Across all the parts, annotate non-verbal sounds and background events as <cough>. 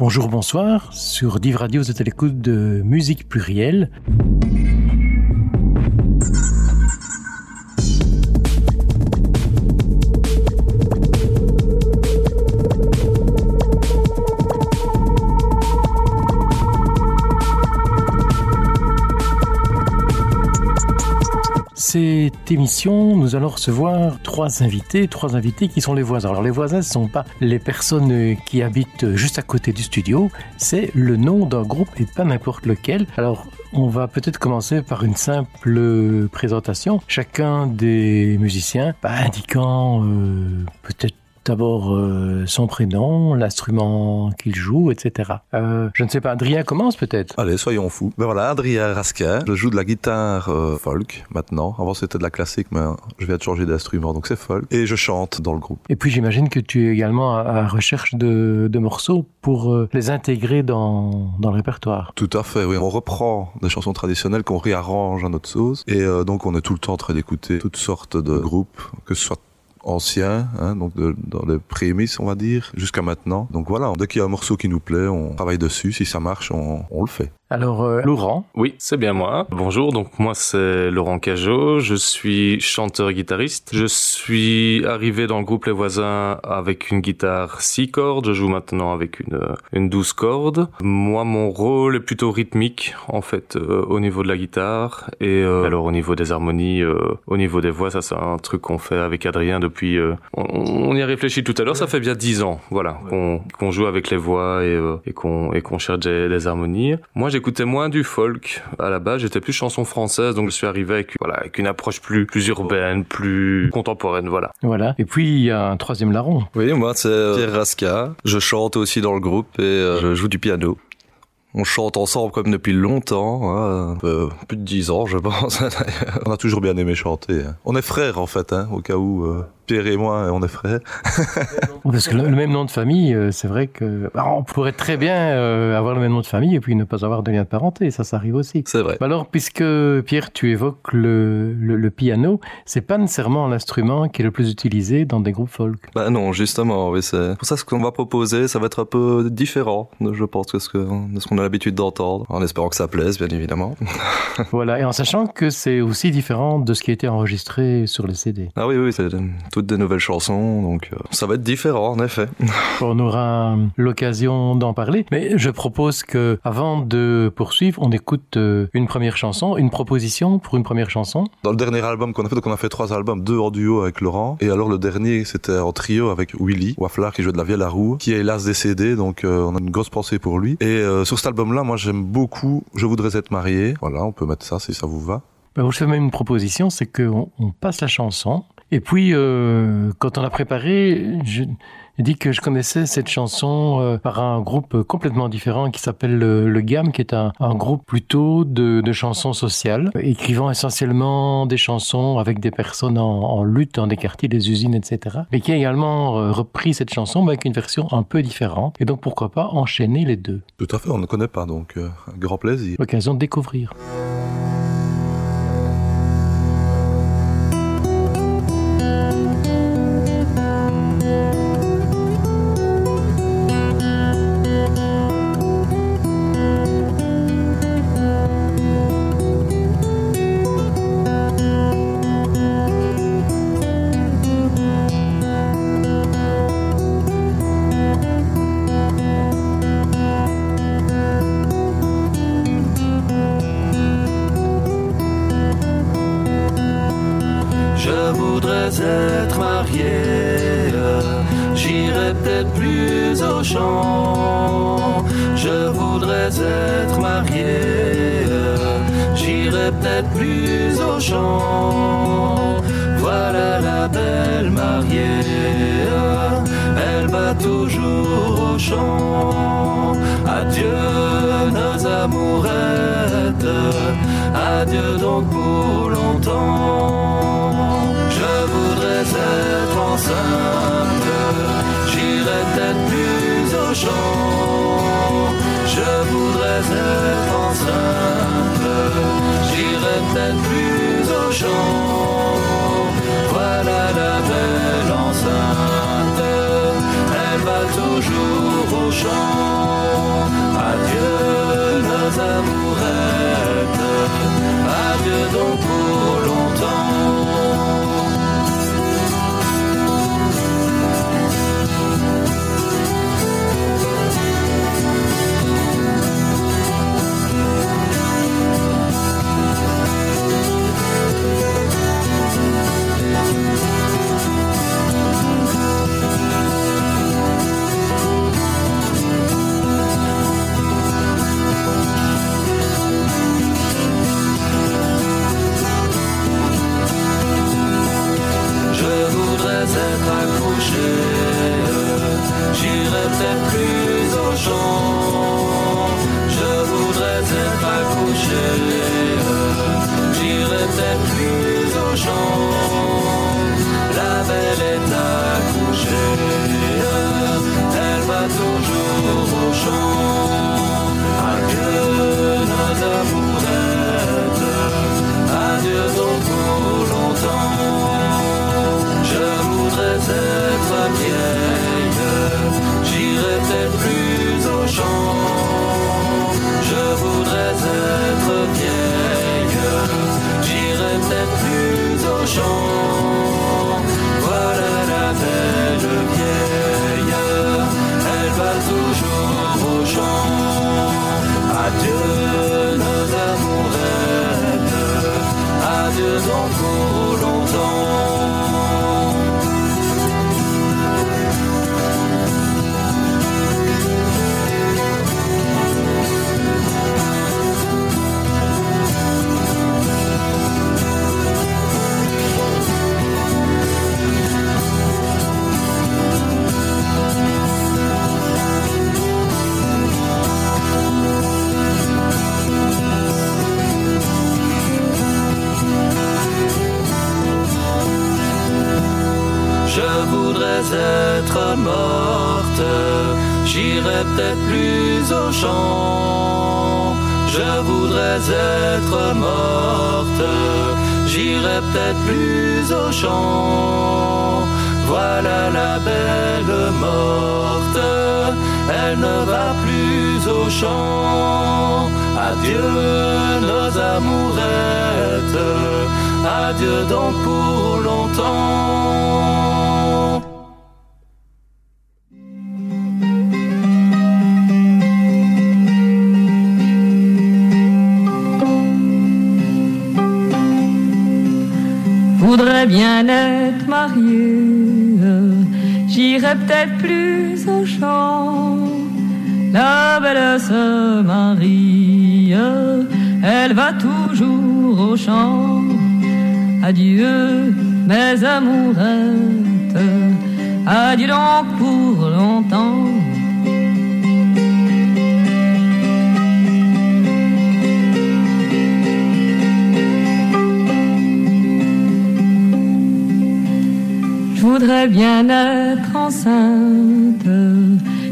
Bonjour, bonsoir. Sur Div Radio, vous êtes à l'écoute de Musique Plurielle. Émission, nous allons recevoir trois invités, trois invités qui sont les voisins. Alors les voisins, ce ne sont pas les personnes qui habitent juste à côté du studio, c'est le nom d'un groupe et pas n'importe lequel. Alors on va peut-être commencer par une simple présentation. Chacun des musiciens bah, indiquant euh, peut-être d'abord euh, son prénom, l'instrument qu'il joue, etc. Euh, je ne sais pas, Adrien commence peut-être Allez, soyons fous. Ben voilà, Adrien Rasquin, je joue de la guitare euh, folk maintenant. Avant c'était de la classique, mais je viens de changer d'instrument, donc c'est folk. Et je chante dans le groupe. Et puis j'imagine que tu es également à recherche de, de morceaux pour les intégrer dans, dans, le répertoire. Tout à fait, oui. On reprend des chansons traditionnelles qu'on réarrange à notre sauce. Et donc on est tout le temps en train d'écouter toutes sortes de groupes, que ce soit ancien, hein, donc de, dans les prémices, on va dire, jusqu'à maintenant. Donc voilà, dès qu'il y a un morceau qui nous plaît, on travaille dessus. Si ça marche, on, on le fait. Alors, euh, Laurent? Oui, c'est bien moi. Bonjour, donc moi c'est Laurent Cajot, je suis chanteur-guitariste. Je suis arrivé dans le groupe Les Voisins avec une guitare 6 cordes, je joue maintenant avec une, une 12 cordes. Moi, mon rôle est plutôt rythmique, en fait, euh, au niveau de la guitare. Et euh, alors au niveau des harmonies, au niveau des voix, ça c'est un truc qu'on fait avec Adrien depuis... On, y a réfléchi tout à l'heure, ça fait bien 10 ans, voilà, qu'on joue avec les voix et, et qu'on cherche des, des harmonies. Moi, j'écoutais moins du folk à la base, j'étais plus chanson française, donc je suis arrivé avec voilà avec une approche plus plus urbaine, plus contemporaine, voilà. Voilà. Et puis il y a un troisième larron. Oui, moi c'est euh, Pierre Rasca. Je chante aussi dans le groupe et euh, je joue du piano. On chante ensemble comme depuis longtemps, hein, plus de dix ans je <laughs> pense. on a toujours bien aimé chanter. Hein. On est frères en fait, hein, au cas où. Euh, Pierre et moi, on est frères. <laughs> Parce que le, même nom de famille, euh, c'est vrai que bah, on pourrait très bien euh, avoir le même nom de famille et puis ne pas avoir de lien de parenté. Ça, ça arrive aussi. C'est vrai. Alors, puisque Pierre, tu évoques le, le, piano, c'est pas nécessairement l'instrument qui est le plus utilisé dans des groupes folk. Bah non, justement, oui, c'est pour ça ce qu'on va proposer, ça va être un peu différent, je pense, de ce qu'on a l'habitude d'entendre, en espérant que ça plaise, bien évidemment. <laughs> voilà, et en sachant que c'est aussi différent de ce qui a été enregistré sur les CD. Ah oui, oui, c'est toutes des nouvelles chansons, donc euh, ça va être différent en effet. <laughs> On aura l'occasion d'en parler, mais je propose que avant de poursuivre, on écoute euh, une première chanson, une proposition pour une première chanson. Dans le dernier album qu'on a fait, donc on a fait trois albums, deux en duo avec Laurent, et alors le dernier c'était en trio avec Willy Waffler qui jouait de la vielle à roue, qui est hélas décédé, donc euh, on a une grosse pensée pour lui. Et sur cet album-là, moi j'aime beaucoup Je voudrais être marié. Voilà, on peut mettre ça si ça vous va. Je fais même une proposition, c'est qu'on on passe la chanson, et puis, euh, quand on a préparé, je dit que je connaissais cette chanson euh, par un groupe complètement différent qui s'appelle le, le, GAM, qui est un, un groupe plutôt de, de, chansons sociales, écrivant essentiellement des chansons avec des personnes en, en, lutte dans des quartiers, des usines, etc. Mais qui a également euh, repris cette chanson mais avec une version un peu différente. Et donc, pourquoi pas enchaîner les deux? Tout à fait, on ne connaît pas, donc euh, grand plaisir. L'occasion de découvrir. Être morte, j'irai peut-être plus au champ. Je voudrais être morte, j'irai peut-être plus au champ. Voilà la belle morte, elle ne va plus au champ. Adieu nos amourettes, adieu donc pour longtemps. Voudrais bien être mariée, j'irai peut-être plus au champ. La belle se marie, elle va toujours au champ. Adieu, mes amourettes, adieu donc pour longtemps. Voudrais bien être enceinte.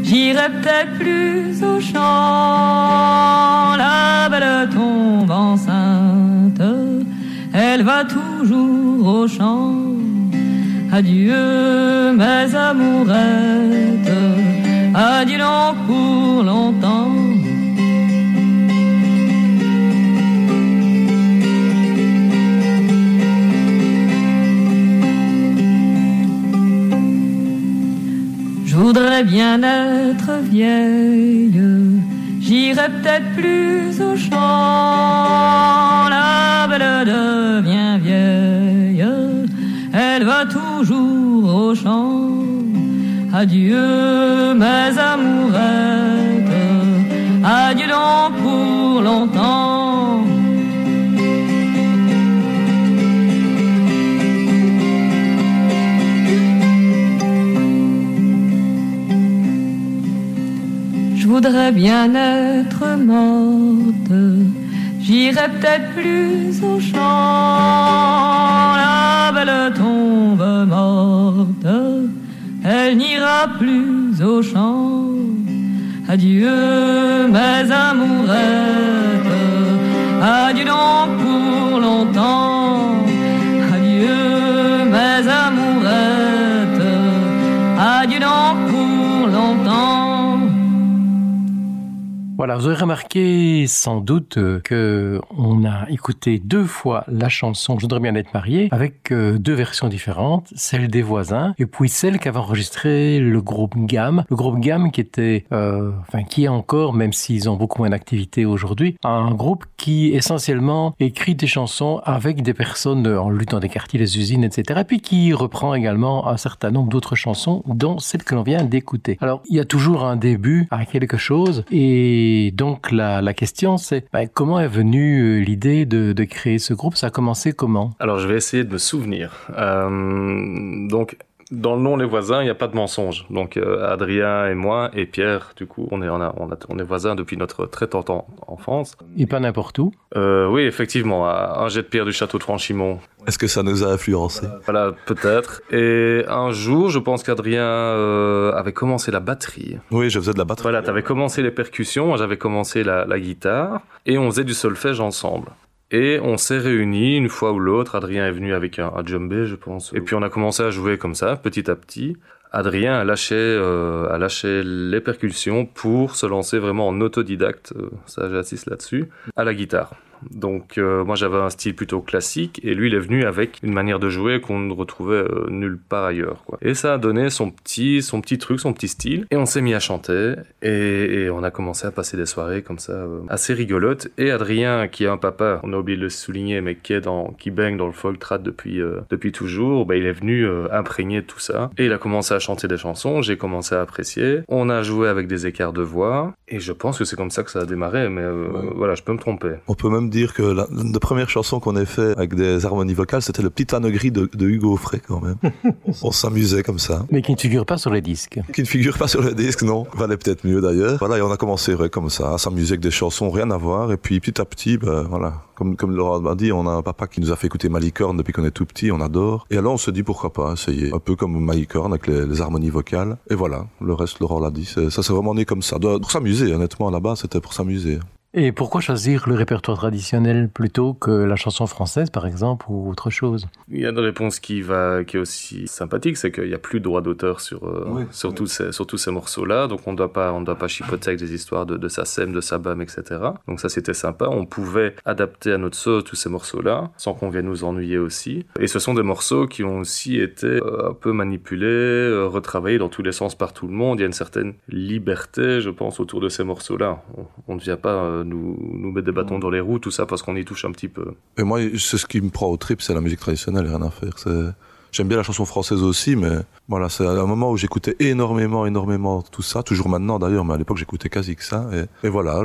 J'irai peut-être plus au champ. La belle tombe enceinte. Elle va toujours au champ. Adieu mes amourettes. Adieu donc pour longtemps. Voudrais bien être vieille, j'irai peut-être plus au champ. La belle devient vieille, elle va toujours au champ. Adieu mes amourettes, adieu donc pour longtemps. Voudrais bien être morte, j'irai peut-être plus au champ. La belle tombe morte, elle n'ira plus au champ. Adieu mes amourettes, adieu donc pour longtemps. Adieu mes amourettes, adieu donc Voilà, vous aurez remarqué sans doute euh, que on a écouté deux fois la chanson Je voudrais bien être marié avec euh, deux versions différentes, celle des voisins et puis celle qu'avait enregistré le groupe Gamme, le groupe Gamme qui était, euh, enfin qui est encore, même s'ils ont beaucoup moins d'activité aujourd'hui, un groupe qui essentiellement écrit des chansons avec des personnes en luttant des quartiers, les usines, etc. Et puis qui reprend également un certain nombre d'autres chansons, dont celle que l'on vient d'écouter. Alors il y a toujours un début à quelque chose et et donc la, la question c'est bah, comment est venue euh, l'idée de, de, créer ce groupe? Ça a commencé comment? Alors je vais essayer de me souvenir. Euh, donc dans le nom Les Voisins, il n'y a pas de mensonge. Donc euh, Adrien et moi et Pierre, du coup, on est, on, a, on, a, on est voisins depuis notre très tente enfance. Et pas n'importe où euh, Oui, effectivement, un jet de pierre du château de Franchimont. Est-ce que ça nous a influencé Voilà, peut-être. Et un jour, je pense qu'Adrien euh, avait commencé la batterie. Oui, je faisais de la batterie. Voilà, tu avais commencé les percussions, j'avais commencé la, la guitare, et on faisait du solfège ensemble. Et on s'est réunis une fois ou l'autre. Adrien est venu avec un, un djembé, je pense. Et puis on a commencé à jouer comme ça, petit à petit. Adrien a lâché, euh, a lâché les percussions pour se lancer vraiment en autodidacte, euh, ça j'insiste là-dessus, à la guitare. Donc euh, moi j'avais un style plutôt classique et lui il est venu avec une manière de jouer qu'on ne retrouvait euh, nulle part ailleurs. Quoi. Et ça a donné son petit, son petit truc, son petit style. Et on s'est mis à chanter et, et, on a commencé à passer des soirées comme ça euh, assez rigolotes. Et Adrien qui est un papa, on a oublié de le souligner, mais qui est dans, qui baigne dans le folk trad depuis depuis toujours, bah, il est venu imprégné de tout ça. Et il a commencé à chanter des chansons. J'ai commencé à apprécier. On a joué avec des écarts de voix et je pense que c'est comme ça que ça a démarré. Mais ouais. voilà, je peux me tromper. On peut même dire que la, la première chanson qu'on ait fait avec des harmonies vocales, c'était le petit âne gris de, de Hugo Offray quand même. <laughs> on s'amusait comme ça. Mais qui ne figure pas sur les disques. Qui ne figure pas sur les disques, non. Valait peut-être mieux d'ailleurs. Voilà, et on a commencé ouais, comme ça, à s'amuser avec des chansons, rien à voir. Et puis petit à petit, ben, voilà, comme, comme Laura m'a dit, on a un papa qui nous a fait écouter Malicorne depuis qu'on est tout petit, on adore. Et alors on se dit pourquoi pas essayer. Un peu comme Malicorne avec les, les harmonies vocales. Et voilà, le reste, Laurent l'a dit, ça s'est vraiment né comme ça. Pour s'amuser, honnêtement, là-bas, c'était pour s'amuser. Et pourquoi choisir le répertoire traditionnel plutôt que la chanson française, par exemple, ou autre chose? Il y a une réponse qui va, qui est aussi sympathique, c'est qu'il n'y a plus de droit d'auteur sur, euh, oui, sur, oui. Tous ces, sur tous ces morceaux-là, donc on ne doit pas, on doit pas chipoter avec des histoires de, de Sassem, de Sabam, etc. Donc ça, c'était sympa. On pouvait adapter à notre sauce tous ces morceaux-là, sans qu'on vienne nous ennuyer aussi. Et ce sont des morceaux qui ont aussi été euh, un peu manipulés, euh, retravaillés dans tous les sens par tout le monde. Il y a une certaine liberté, je pense, autour de ces morceaux-là. On ne vient pas euh, nous, nous mettre des bâtons dans les roues, tout ça parce qu'on y touche un petit peu. Et moi, c'est ce qui me prend au trip, c'est la musique traditionnelle, rien à faire. J'aime bien la chanson française aussi, mais voilà, c'est un moment où j'écoutais énormément, énormément tout ça, toujours maintenant d'ailleurs, mais à l'époque j'écoutais quasi que ça. Et, et voilà,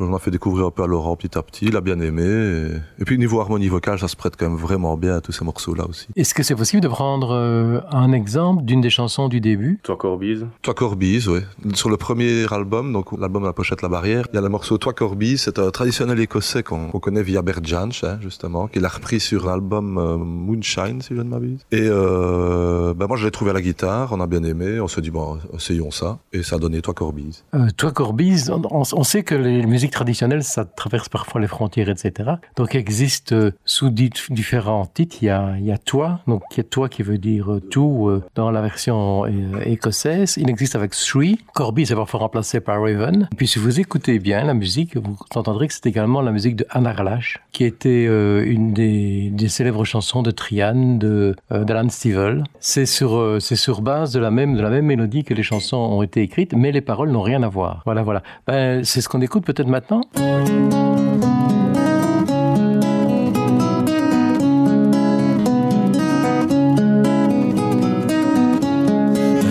on a fait découvrir un peu à Laurent petit à petit, il a bien aimé. Et, et, puis niveau harmonie vocale, ça se prête quand même vraiment bien à tous ces morceaux-là aussi. Est-ce que c'est possible de prendre euh, un exemple d'une des chansons du début? Toi Corbise. Toi Corbise, oui. Sur le premier album, donc l'album à la pochette La Barrière, il y a le morceau Toi Corbise, c'est un traditionnel écossais qu'on qu connaît via Bert Jansch, hein, justement, qu'il a repris sur l'album euh, Moonshine, si je ne m'abuse. Et euh, ben moi je l'ai trouvé à la guitare, on a bien aimé, on se dit bon, essayons ça, et ça a donné Toi Corbise. Euh, toi Corbise, on, sait que les musiques traditionnelles, ça traverse parfois les frontières, etc. Donc il existe euh, sous différents titres, il y a, Toi, donc il y a Toi qui veut dire euh, tout euh, dans la version écossaise. Il existe avec Three. Corbise est parfois remplacé par Raven. Et puis si vous écoutez bien la musique, vous entendrez que c'est également la musique de Anna Ralash, qui était euh, une des, célèbres chansons de Trian, de d'Alan Stivell. C'est sur, c'est sur base de la même de la même mélodie que les chansons ont été écrites, mais les paroles n'ont rien à voir. Voilà, voilà. Ben, c'est ce qu'on écoute peut-être maintenant.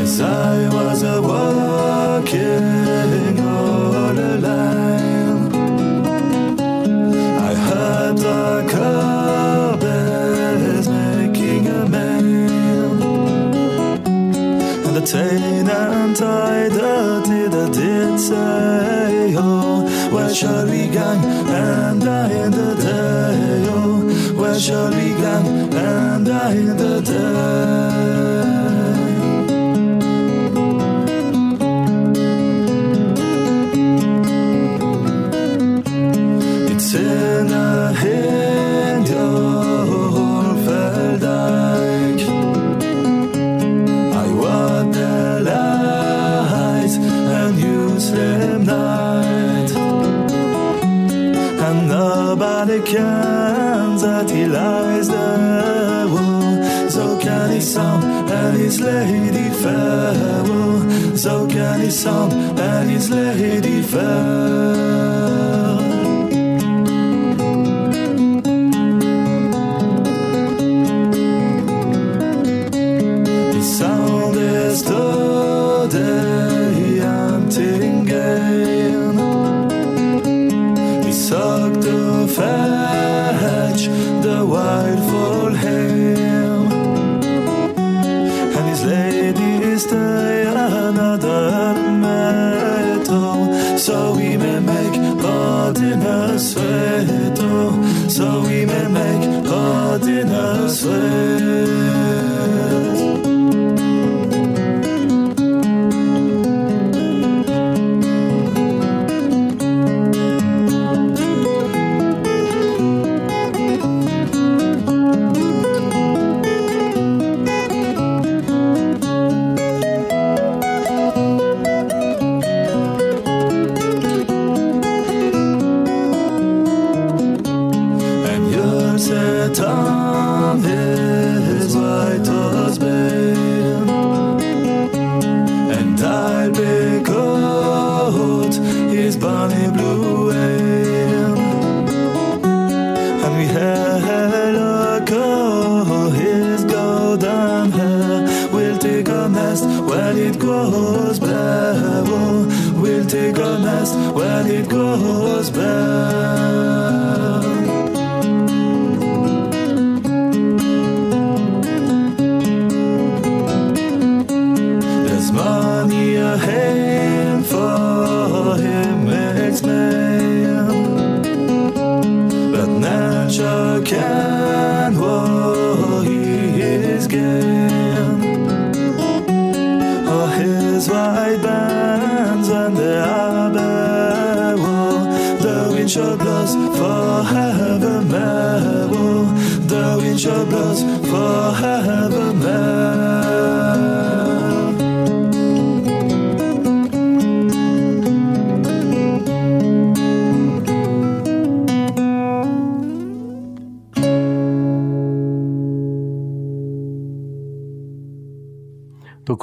As I was a Shall gone, and I so can he sound and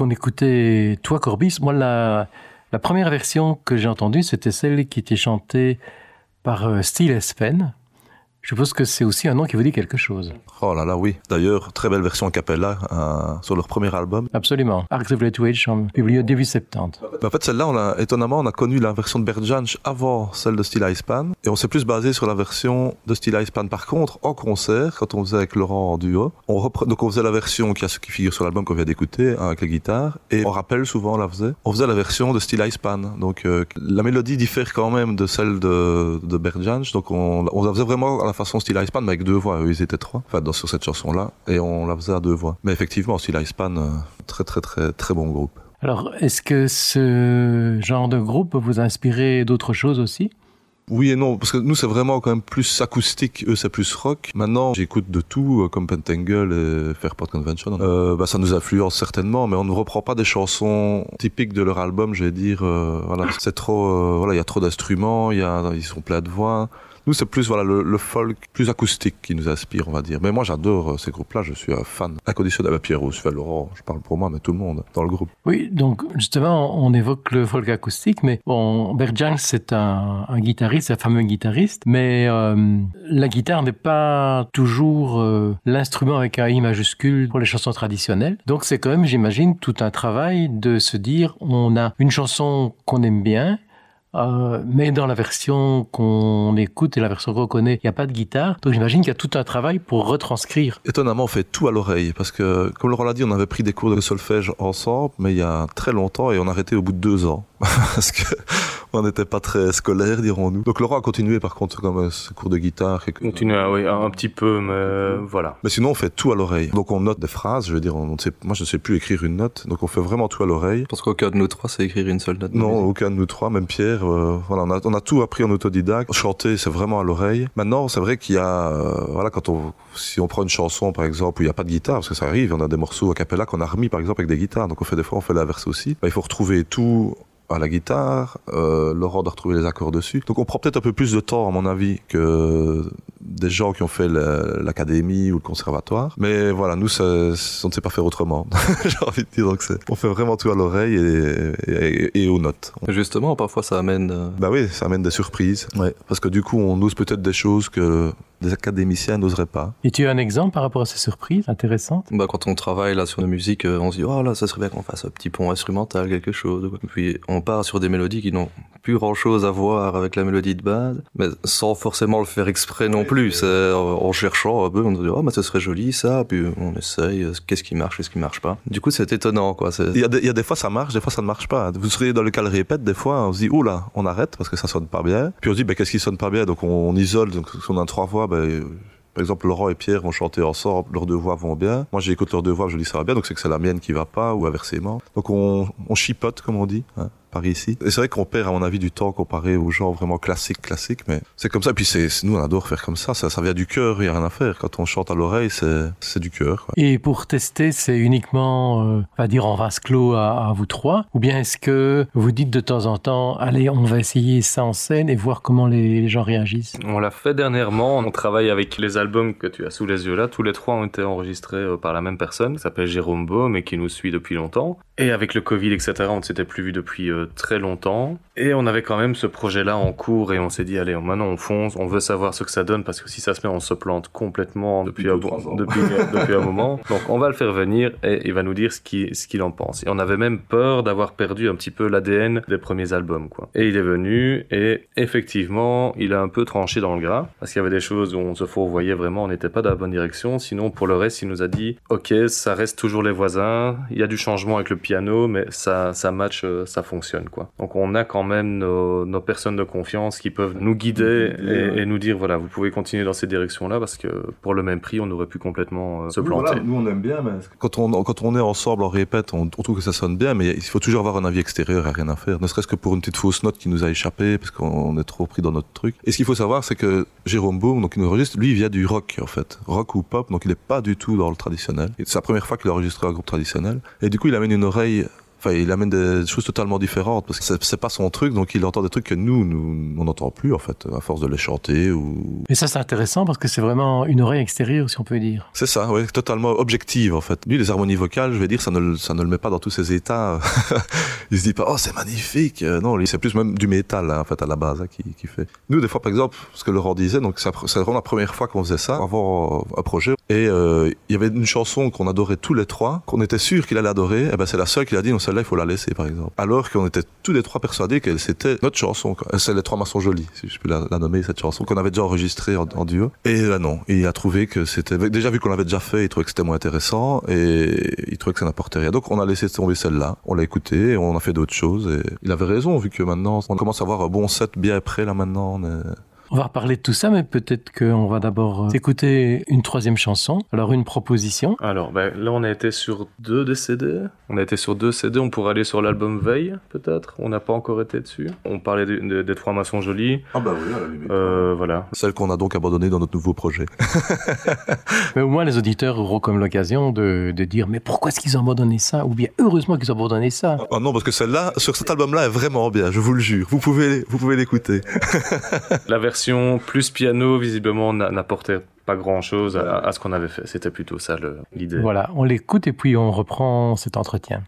Donc on écoutait Toi Corbis. Moi, la, première version que j'ai entendue, c'était celle qui était chantée par euh, Steele Espen. Je suppose que c'est aussi un nom qui vous dit quelque chose. Oh là là, oui. D'ailleurs, très belle version a cappella euh, sur leur premier album. Absolument. Arcs of Age, publié au début 70. Mais en fait, celle-là, on a, étonnamment, on a connu la version de Bert Jansch avant celle de Steel Icepan. Et on s'est plus basé sur la version de Steel Icepan. Par contre, en concert, quand on faisait avec Laurent en duo, on repre... donc on faisait la version qui, a, qui figure sur l'album qu'on vient d'écouter, hein, avec les guitares. Et on rappelle souvent, on la faisait. On faisait la version de Steel Icepan. Donc euh, la mélodie diffère quand même de celle de, de Bert Jansch. Donc on, on la faisait vraiment la façon Steel Icepan, mais avec deux voix. Eux, ils étaient trois. Enfin, dans, sur cette chanson-là. Et on la faisait à deux voix. Mais effectivement, Steel Icepan, euh, très très très très bon groupe. Alors, est-ce que ce genre de groupe vous a inspiré d'autres choses aussi? Oui et non, parce que nous c'est vraiment quand même plus acoustique, eux c'est plus rock. Maintenant j'écoute de tout, euh, comme Pentangle et Fairport Convention. Euh, bah, ça nous influence certainement, mais on ne reprend pas des chansons typiques de leur album, je vais dire. Euh, voilà, c'est trop, euh, voilà, il y a trop d'instruments, il y a, ils sont pleins de voix. C'est plus voilà le, folk plus acoustique qui nous inspire, on va dire. Mais moi, j'adore euh, ces groupes-là. Je suis un fan inconditionnel. Pierre aussi, Laurent, je parle pour moi, mais tout le monde dans le groupe. Oui, donc justement, on évoque le folk acoustique, mais bon, Bert c'est un, un, guitariste, un fameux guitariste, mais euh, la guitare n'est pas toujours euh, l'instrument avec un i majuscule pour les chansons traditionnelles. Donc, c'est quand même, j'imagine, tout un travail de se dire, on a une chanson qu'on aime bien euh, mais dans la version qu'on écoute et la version qu'on connaît, il n'y a pas de guitare. Donc j'imagine qu'il y a tout un travail pour retranscrire. Étonnamment, on fait tout à l'oreille. Parce que, comme Laurent l'a dit, on avait pris des cours de solfège ensemble, mais il y a très longtemps et on a arrêté au bout de deux ans. <laughs> parce que on n'était pas très scolaire, dirons-nous. Donc Laurent a continué par contre comme ce cours de guitare. Et... Continué, oui, un petit peu, mais euh, voilà. Mais sinon, on fait tout à l'oreille. Donc on note des phrases, je veux dire, on sait, moi je ne sais plus écrire une note, donc on fait vraiment tout à l'oreille. Parce qu'aucun de nous trois sait écrire une seule note. Non, aucun de nous trois, même Pierre. Euh, voilà, on a, on a tout appris en autodidacte. Chanter, c'est vraiment à l'oreille. Maintenant, c'est vrai qu'il y a, euh, voilà, quand on, si on prend une chanson par exemple où il n'y a pas de guitare, parce que ça arrive, on a des morceaux a cappella qu'on a remis par exemple avec des guitares, donc on fait des fois on fait l'inverse aussi. Bah, il faut retrouver tout à la guitare, euh, Laurent doit retrouver les accords dessus. Donc on prend peut-être un peu plus de temps, à mon avis, que des gens qui ont fait l'académie ou le conservatoire. Mais voilà, nous, ça, on ne sait pas faire autrement. <laughs> J'ai envie de dire, donc on fait vraiment tout à l'oreille et, et, et, aux notes. Justement, parfois ça amène... Euh... Bah oui, ça amène des surprises. Ouais. Parce que du coup, on ose peut-être des choses que des académiciens n'oseraient pas. Et tu as un exemple par rapport à ces surprises intéressantes? Bah, Quand on travaille là sur nos musiques, on se dit, oh là, ça serait bien qu'on fasse un petit pont instrumental, quelque chose. Puis on part sur des mélodies qui n'ont plus grand chose à voir avec la mélodie de base, mais sans forcément le faire exprès non plus. C'est en cherchant un peu, on se dit, oh, mais ce serait joli ça, puis on essaye, qu'est-ce qui marche, qu'est-ce qui marche pas. Du coup, c'est étonnant, quoi. Il y, a des, il y a des fois ça marche, des fois ça ne marche pas. Vous seriez dans le cas le répète, des fois, on se dit, oh là, on arrête parce que ça sonne pas bien. Puis on se dit, bah, qu'est-ce qui sonne pas bien? Donc on, on isole, donc si on a trois voix, ben, par exemple, Laurent et Pierre vont chanter ensemble, leurs deux voix vont bien. Moi, j'écoute leurs deux voix, je dis ça va bien, donc c'est que c'est la mienne qui va pas, ou inversement. Donc on, on chipote, comme on dit. Hein par ici. Et c'est vrai qu'on perd, à mon avis, du temps comparé aux gens vraiment classiques, classiques, mais c'est comme ça. Et puis c'est, nous, on adore faire comme ça. Ça, ça vient du cœur, il n'y a rien à faire. Quand on chante à l'oreille, c'est, c'est du cœur. Et pour tester, c'est uniquement, euh, on va dire, en vase clos à, à, vous trois Ou bien est-ce que vous dites de temps en temps, allez, on va essayer ça en scène et voir comment les, les gens réagissent? On l'a fait dernièrement. On travaille avec les albums que tu as sous les yeux là. Tous les trois ont été enregistrés euh, par la même personne, qui s'appelle Jérôme Baume et qui nous suit depuis longtemps. Et avec le Covid, etc., on ne s'était plus vu depuis euh, très longtemps. Et on avait quand même ce projet-là en cours et on s'est dit, allez, maintenant on fonce, on veut savoir ce que ça donne parce que si ça se met, on se plante complètement depuis, un, depuis, <laughs> depuis un moment. Donc on va le faire venir et il va nous dire ce qu'il ce qu'il en pense. Et on avait même peur d'avoir perdu un petit peu l'ADN des premiers albums, quoi. Et il est venu et effectivement, il a un peu tranché dans le gras parce qu'il y avait des choses où on se fourvoyait vraiment, on n'était pas dans la bonne direction. Sinon, pour le reste, il nous a dit, ok, ça reste toujours les voisins, il y a du changement avec le piano, mais ça, ça match, euh, ça fonctionne, quoi. Donc on a quand même nos, nos personnes de confiance qui peuvent nous guider et, et, nous dire, voilà, vous pouvez continuer dans cette direction-là parce que pour le même prix, on aurait pu complètement euh, se planter. Voilà, nous on aime bien, mais quand on, quand on est ensemble, on répète, on, on trouve que ça sonne bien, mais il faut toujours avoir un avis extérieur, à rien à faire. Ne serait-ce que pour une petite fausse note qui nous a échappé parce qu'on est trop pris dans notre truc. Et ce qu'il faut savoir, c'est que Jérôme Boom, donc il nous enregistre, lui, il vient du rock en fait, rock ou pop, donc il n'est pas du tout dans le traditionnel. C'est la première fois qu'il a enregistré un groupe traditionnel. Et du coup, il amène une oreille Enfin, il amène des choses totalement différentes parce que c'est pas son truc, donc il entend des trucs que nous, nous, on n'entend plus en fait, à force de les chanter ou. Et ça, c'est intéressant parce que c'est vraiment une oreille extérieure, si on peut dire. C'est ça, oui, totalement objective en fait. Lui, les harmonies vocales, je vais dire, ça ne, ça ne le met pas dans tous ses états. <laughs> il se dit pas, oh, c'est magnifique. Non, c'est plus même du métal hein, en fait à la base hein, qui, qui fait. Nous, des fois, par exemple, ce que Laurent disait, donc c'est vraiment la première fois qu'on faisait ça, avant un projet. Et euh, il y avait une chanson qu'on adorait tous les trois, qu'on était sûr qu'il allait adorer. Et ben c'est la seule qui a dit, celle-là, il faut la laisser, par exemple. Alors qu'on était tous les trois persuadés que c'était notre chanson. C'est les trois maçons jolis, si je peux la, nommer, cette chanson qu'on avait déjà enregistrée en, duo. Et là, non. Il a trouvé que c'était, déjà vu qu'on l'avait déjà fait, il trouvait que c'était moins intéressant et il trouvait que ça n'apportait rien. Donc on a laissé tomber celle-là. On l'a écouté, on a fait d'autres choses et il avait raison vu que maintenant on commence à avoir un bon set bien prêt là maintenant. On est... On va reparler de tout ça, mais peut-être qu'on va d'abord euh, écouter une troisième chanson. Alors, une proposition. Alors, ben, là, on a été sur deux des CD. On a été sur deux CD. On pourrait aller sur l'album Veille, peut-être. On n'a pas encore été dessus. On parlait des, des, des trois maçons jolis. Ah bah oui, à la limite. Euh, voilà. Celle qu'on a donc abandonnée dans notre nouveau projet. <laughs> mais au moins, les auditeurs auront comme l'occasion de, de, dire mais pourquoi est-ce qu'ils ont abandonné ça? Ou bien heureusement qu'ils ont abandonné ça. Ah non, parce que celle-là, sur cet album-là, est vraiment bien. Je vous le jure. Vous pouvez, vous pouvez l'écouter. la version plus piano, visiblement, n'apportait pas grand chose à, à ce qu'on avait fait. C'était plutôt ça l'idée. Voilà, on l'écoute et puis on reprend cet entretien.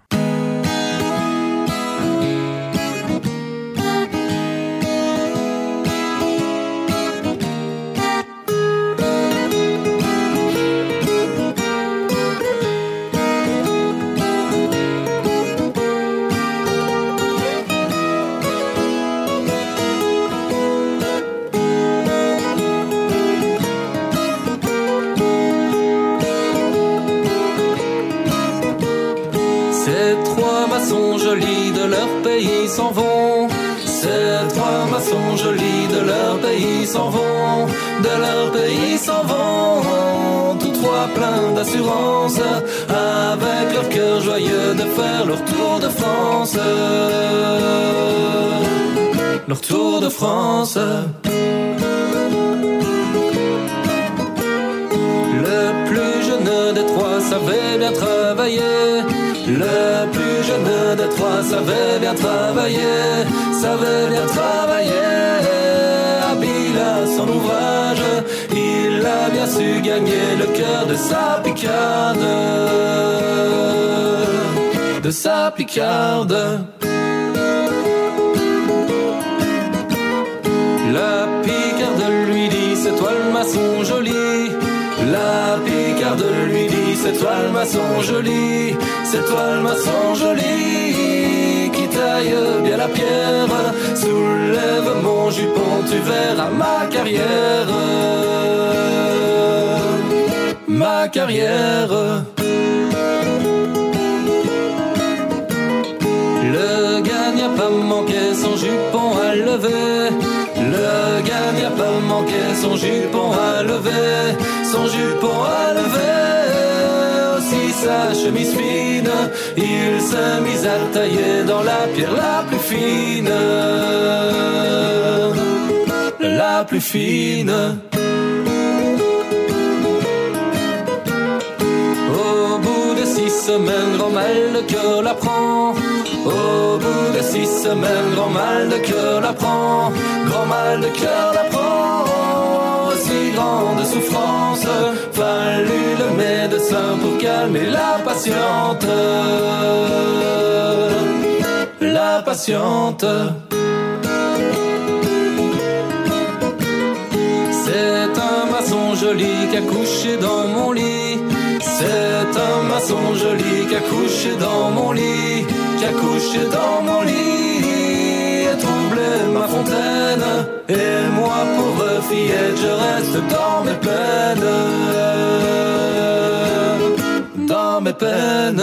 S'en vont. Ces trois maçons jolis de leur pays s'en vont, de leur pays s'en vont. Tous trois pleins d'assurance, avec leur cœur joyeux de faire leur tour de France. Leur tour de France. Le plus jeune des trois savait bien travailler. Le plus des trois savait bien travailler, savait bien travailler. Habile à son ouvrage, il a bien su gagner le cœur de sa picarde. De sa picarde. La picarde lui dit, c'est toi le maçon joli. La picarde lui c'est toi le maçon joli, c'est toi le maçon qui taille bien la pierre. Soulève mon jupon, tu verras ma carrière. Ma carrière. Le gars n'a pas manqué son jupon à lever. Le gars n'a pas manqué son sa chemise fine, il s'est mis à tailler dans la pierre la plus fine. La plus fine. Au bout de six semaines, grand mal de cœur la prend. Au bout de six semaines, grand mal de cœur la prend, grand mal de cœur la. Grande souffrance, fallut le médecin pour calmer la patiente. La patiente. C'est un maçon joli qui a couché dans mon lit. C'est un maçon joli qui a couché dans mon lit, qui a couché dans mon lit Et moi, pauvre fillette, je reste dans mes peines. Dans mes peines.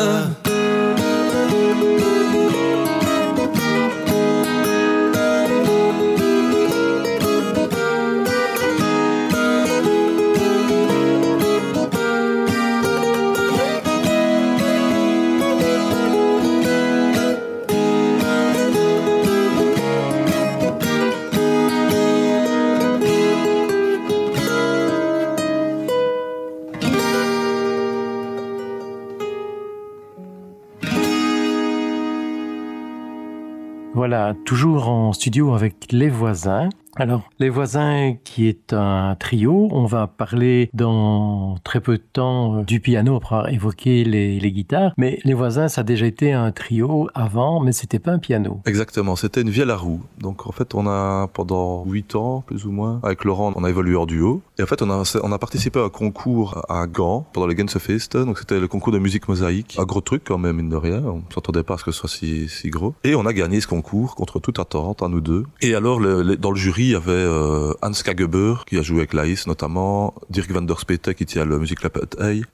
Voilà, toujours en studio avec les voisins. Alors, Les Voisins, qui est un trio, on va parler dans très peu de temps euh, du piano après avoir évoqué les, guitares, mais Les Voisins, ça a déjà été un trio avant, mais c'était pas un piano. Exactement, c'était une vielle à roue. Donc en fait, on a pendant huit ans, plus ou moins, avec Laurent, on a évolué en duo. Et en fait, on a, participé à un concours à Gand pendant les Fest. Donc c'était le concours de musique mosaïque. Un gros truc quand même, mine de rien. On s'entendait pas à ce que ce soit si, gros. Et on a gagné ce concours contre toute attente, à nous deux. Et alors, le, dans le jury, il y avait euh, Hans Kageber, qui a joué avec Laïs notamment, Dirk van der Spete, qui tient le Music Lab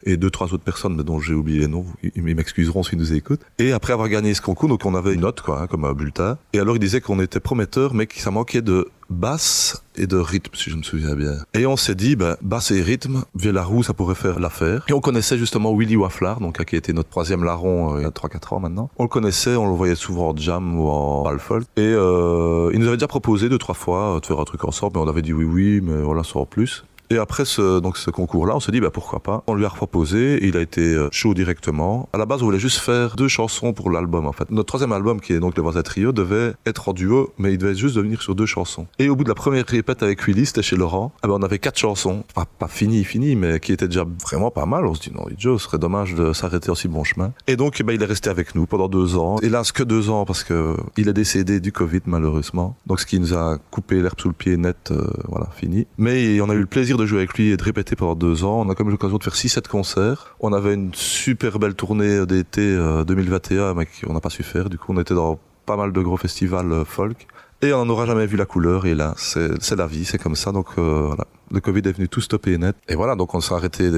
et deux, trois autres personnes dont j'ai oublié les noms. Ils m'excuseront s'ils nous écoutent. Et après avoir gagné ce concours, donc on avait une note, hein, comme un bulletin. Et alors, il disait qu'on était prometteur, mais que ça manquait de basse et de rythme, si je me souviens bien. Et on s'est dit, ben, basse et rythme, via la roue, ça pourrait faire l'affaire. Et on connaissait justement Willy Wafflar, donc, qui été notre troisième larron euh, il y a 3-4 ans maintenant. On le connaissait, on le voyait souvent en jam ou en alfold. Et euh, il nous avait déjà proposé deux, trois fois de faire un truc ensemble, mais on avait dit oui, oui, mais voilà, sans plus. Et après ce, donc ce concours-là, on s'est dit bah, pourquoi pas. On lui a proposé, il a été euh, chaud directement. À la base, on voulait juste faire deux chansons pour l'album en fait. Notre troisième album, qui est donc Les Voisins Trio, devait être en duo, mais il devait juste devenir sur deux chansons. Et au bout de la première répète avec Willy, c'était chez Laurent, ah ben, on avait quatre chansons, pas, pas fini, fini, mais qui étaient déjà vraiment pas mal. On se dit non, Joe, ce serait dommage de s'arrêter aussi bon chemin. Et donc, bah, il est resté avec nous pendant deux ans. Hélas, que deux ans parce que il est décédé du Covid malheureusement. Donc, ce qui nous a coupé l'herbe sous le pied net, euh, voilà, fini. Mais on a eu le plaisir de jouer avec lui et de répéter pendant deux ans. On a quand même eu l'occasion de faire 6-7 concerts. On avait une super belle tournée d'été 2021, euh, mais qu'on n'a pas su faire. Du coup, on était dans pas mal de gros festivals euh, folk. Et on n'aura jamais vu la couleur. Et là, c'est la vie, c'est comme ça. Donc euh, voilà, le Covid est venu tout stopper net. Et voilà, donc on s'est arrêté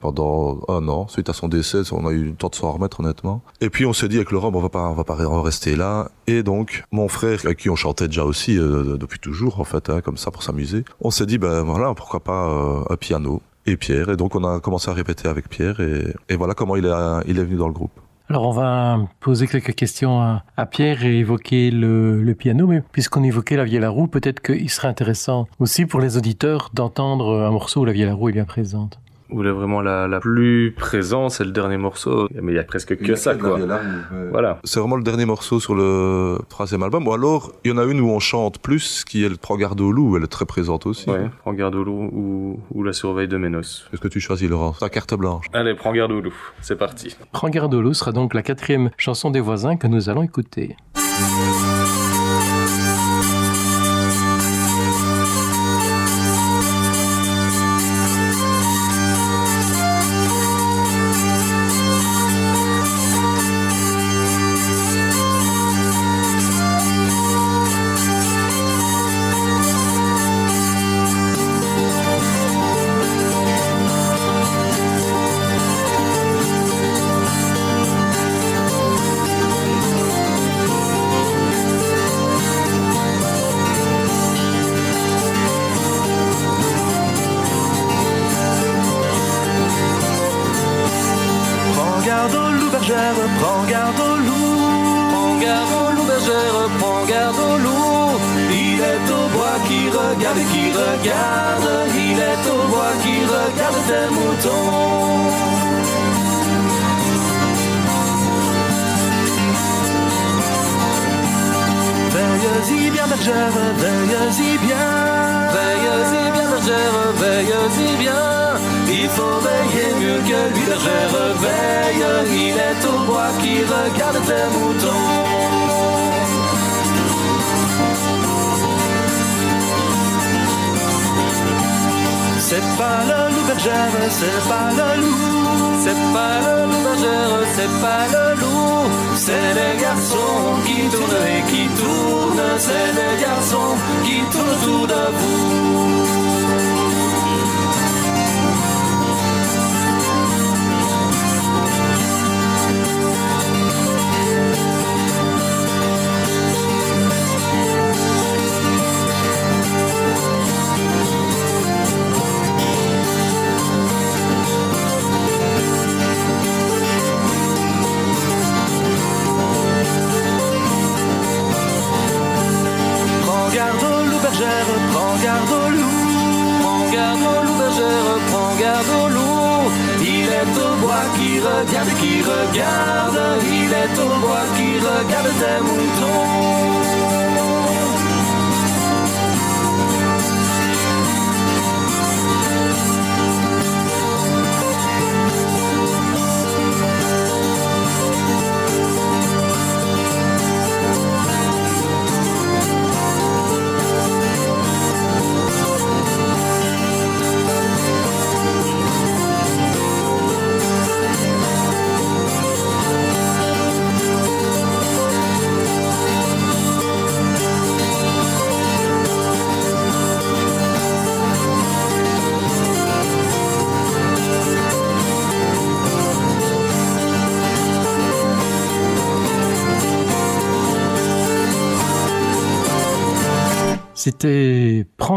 pendant un an suite à son décès. On a eu le temps de s'en remettre honnêtement. Et puis on s'est dit avec Laurent, on va pas, on va pas rester là. Et donc mon frère, avec qui on chantait déjà aussi depuis toujours en fait, hein, comme ça pour s'amuser, on s'est dit ben voilà, pourquoi pas un piano et Pierre. Et donc on a commencé à répéter avec Pierre et, et voilà comment il il est venu dans le groupe. Alors on va poser quelques questions à, Pierre et évoquer le, le piano, mais puisqu'on évoquait la vieille à roue, peut-être qu'il serait intéressant aussi pour les auditeurs d'entendre un morceau où la vieille à roue est bien présente où est vraiment la, la plus présente, c'est le dernier morceau. Mais il y a presque que ça, quoi. Voilà. C'est vraiment le dernier morceau sur le troisième album. Ou alors, il y en a une où on chante plus, qui est le Prends garde au loup, elle est très présente aussi. Ouais, Prends garde au loup ou, ou La surveille de Ménos. Qu'est-ce que tu choisis, Laurent? Ta carte blanche. Allez, Prends garde au loup. C'est parti. Prends garde au loup sera donc la quatrième chanson des voisins que nous allons écouter.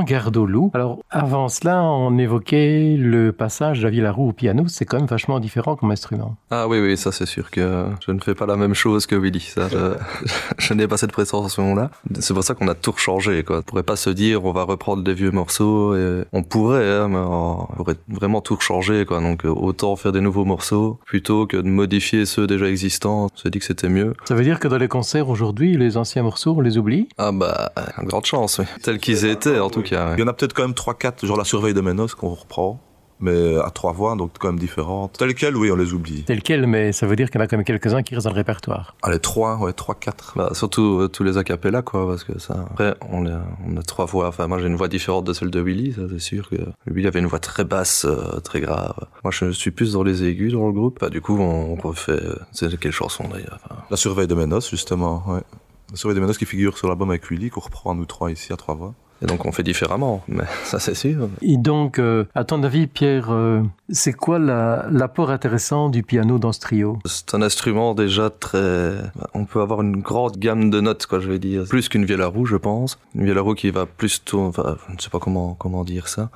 C'était Prends garde au loup. Alors, cela, on évoquait le passage d'Avi Laroux au piano. C'est quand même vachement différent comme instrument. Ah oui, oui, ça c'est sûr que je ne fais pas la même chose que Willy. Ça, je, <laughs> je n'ai pas cette prétention-là. C'est pour ça qu'on a tout changé. Quoi. On pourrait pas se dire on va reprendre des vieux morceaux. Et on pourrait, hein, mais on pourrait vraiment tout changer. Quoi. Donc autant faire des nouveaux morceaux plutôt que de modifier ceux déjà existants. On s'est dit que c'était mieux. Ça veut dire que dans les concerts aujourd'hui, les anciens morceaux, on les oublie? Ah bah, une grande chance, oui. Tels qu'ils étaient en tout cas. Il y en a peut-être quand même 3-4, genre la surveille de Ménos qu'on reprend, mais à trois voix, donc quand même différentes. Telles quelles, oui, on les oublie. Tel quel, mais ça veut dire qu'il y en a quand même quelques-uns qui restent dans le répertoire. Allez, 3, ouais, 3-4. Bah, surtout euh, tous les acapellas, quoi, parce que ça. Après, on a, on a trois voix. Enfin, moi, j'ai une voix différente de celle de Willy, ça c'est sûr que lui avait une voix très basse, euh, très grave. Moi, je suis plus dans les aigus dans le groupe. Bah, du coup, on, refait. euh, C'est quelle chanson d'ailleurs enfin, La surveille de Ménos, justement, ouais. La surveille de Ménos qui figure sur l'album avec Willy, qu'on reprend nous trois ici à trois voix. Et donc, on fait différemment, mais <laughs> ça c'est sûr. Et donc, euh, à ton avis, Pierre, euh, c'est quoi la- l'apport intéressant du piano dans ce trio? C'est un instrument déjà très. On peut avoir une grande gamme de notes, quoi, je vais dire. Plus qu'une vielle à roue, je pense. Une vielle à roue qui va plus tourner. Enfin, je ne sais pas comment comment dire ça.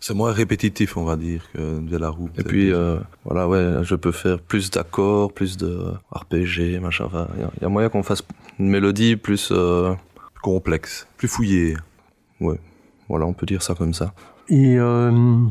C'est moins répétitif, on va dire, que de la roue. Et puis, euh, voilà, ouais, je peux faire plus d'accords, plus de RPG, machin. Enfin, il y a- il y, a moyen qu'on fasse une mélodie plus. euh, complexe, plus fouillé. Voilà, on peut dire ça comme ça. Et euh,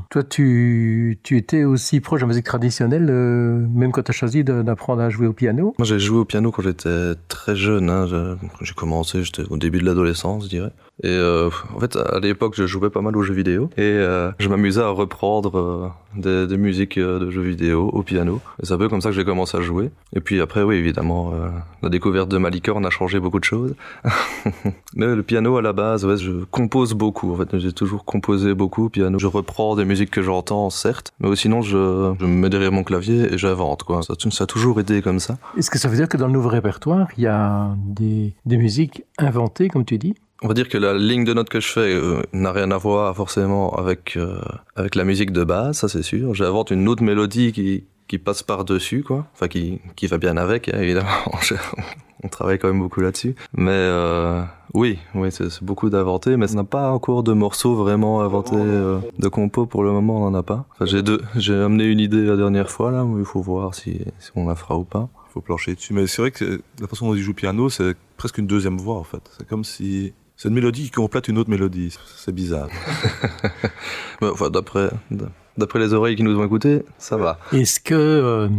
toi, tu, tu étais aussi proche de la musique traditionnelle, euh, même quand tu as choisi d'apprendre à jouer au piano? Moi, j'ai joué au piano quand j'étais très jeune. Hein. J'ai commencé, j'étais au début de l'adolescence, je dirais. Et euh, en fait, à l'époque, je jouais pas mal aux jeux vidéo. Et euh, je m'amusais à reprendre euh, des, musiques euh, de jeux vidéo au piano. Et c'est un peu comme ça que j'ai commencé à jouer. Et puis après, oui, évidemment, euh, la découverte de ma licorne a changé beaucoup de choses. <laughs> Mais le piano, à la base, ouais, je compose beaucoup. En fait, j'ai toujours composé beaucoup au piano. Je reprends des musiques que j'entends, certes. Mais sinon, je, je me mets derrière mon clavier et j'invente. Quoi. Ça, ça a toujours été comme ça. Est-ce que ça veut dire que dans le nouveau répertoire, il y a des musiques inventées, comme tu dis? On va dire que la ligne de notes que je fais euh, n'a rien à voir forcément avec euh, avec la musique de base, ça c'est sûr. J'invente une autre mélodie qui qui passe par dessus quoi, enfin qui qui va bien avec hein, évidemment. <laughs> On travaille quand même beaucoup là-dessus, mais euh, oui, oui, c'est beaucoup d'inventer, mais ça n'a pas encore de morceaux vraiment inventés de compos pour le moment, on n'en a pas. Enfin, j'ai deux, j'ai amené une idée la dernière fois là, mais il faut voir si si on la fera ou pas. Il faut plancher dessus. Mais c'est vrai que la façon dont il joue piano, c'est presque une deuxième voix, en fait. C'est comme si... C'est une mélodie qui complète une autre mélodie. C'est bizarre. <laughs> Mais, enfin, d'après d'après les oreilles qui nous ont écoutés, ça va. Est-ce que euh,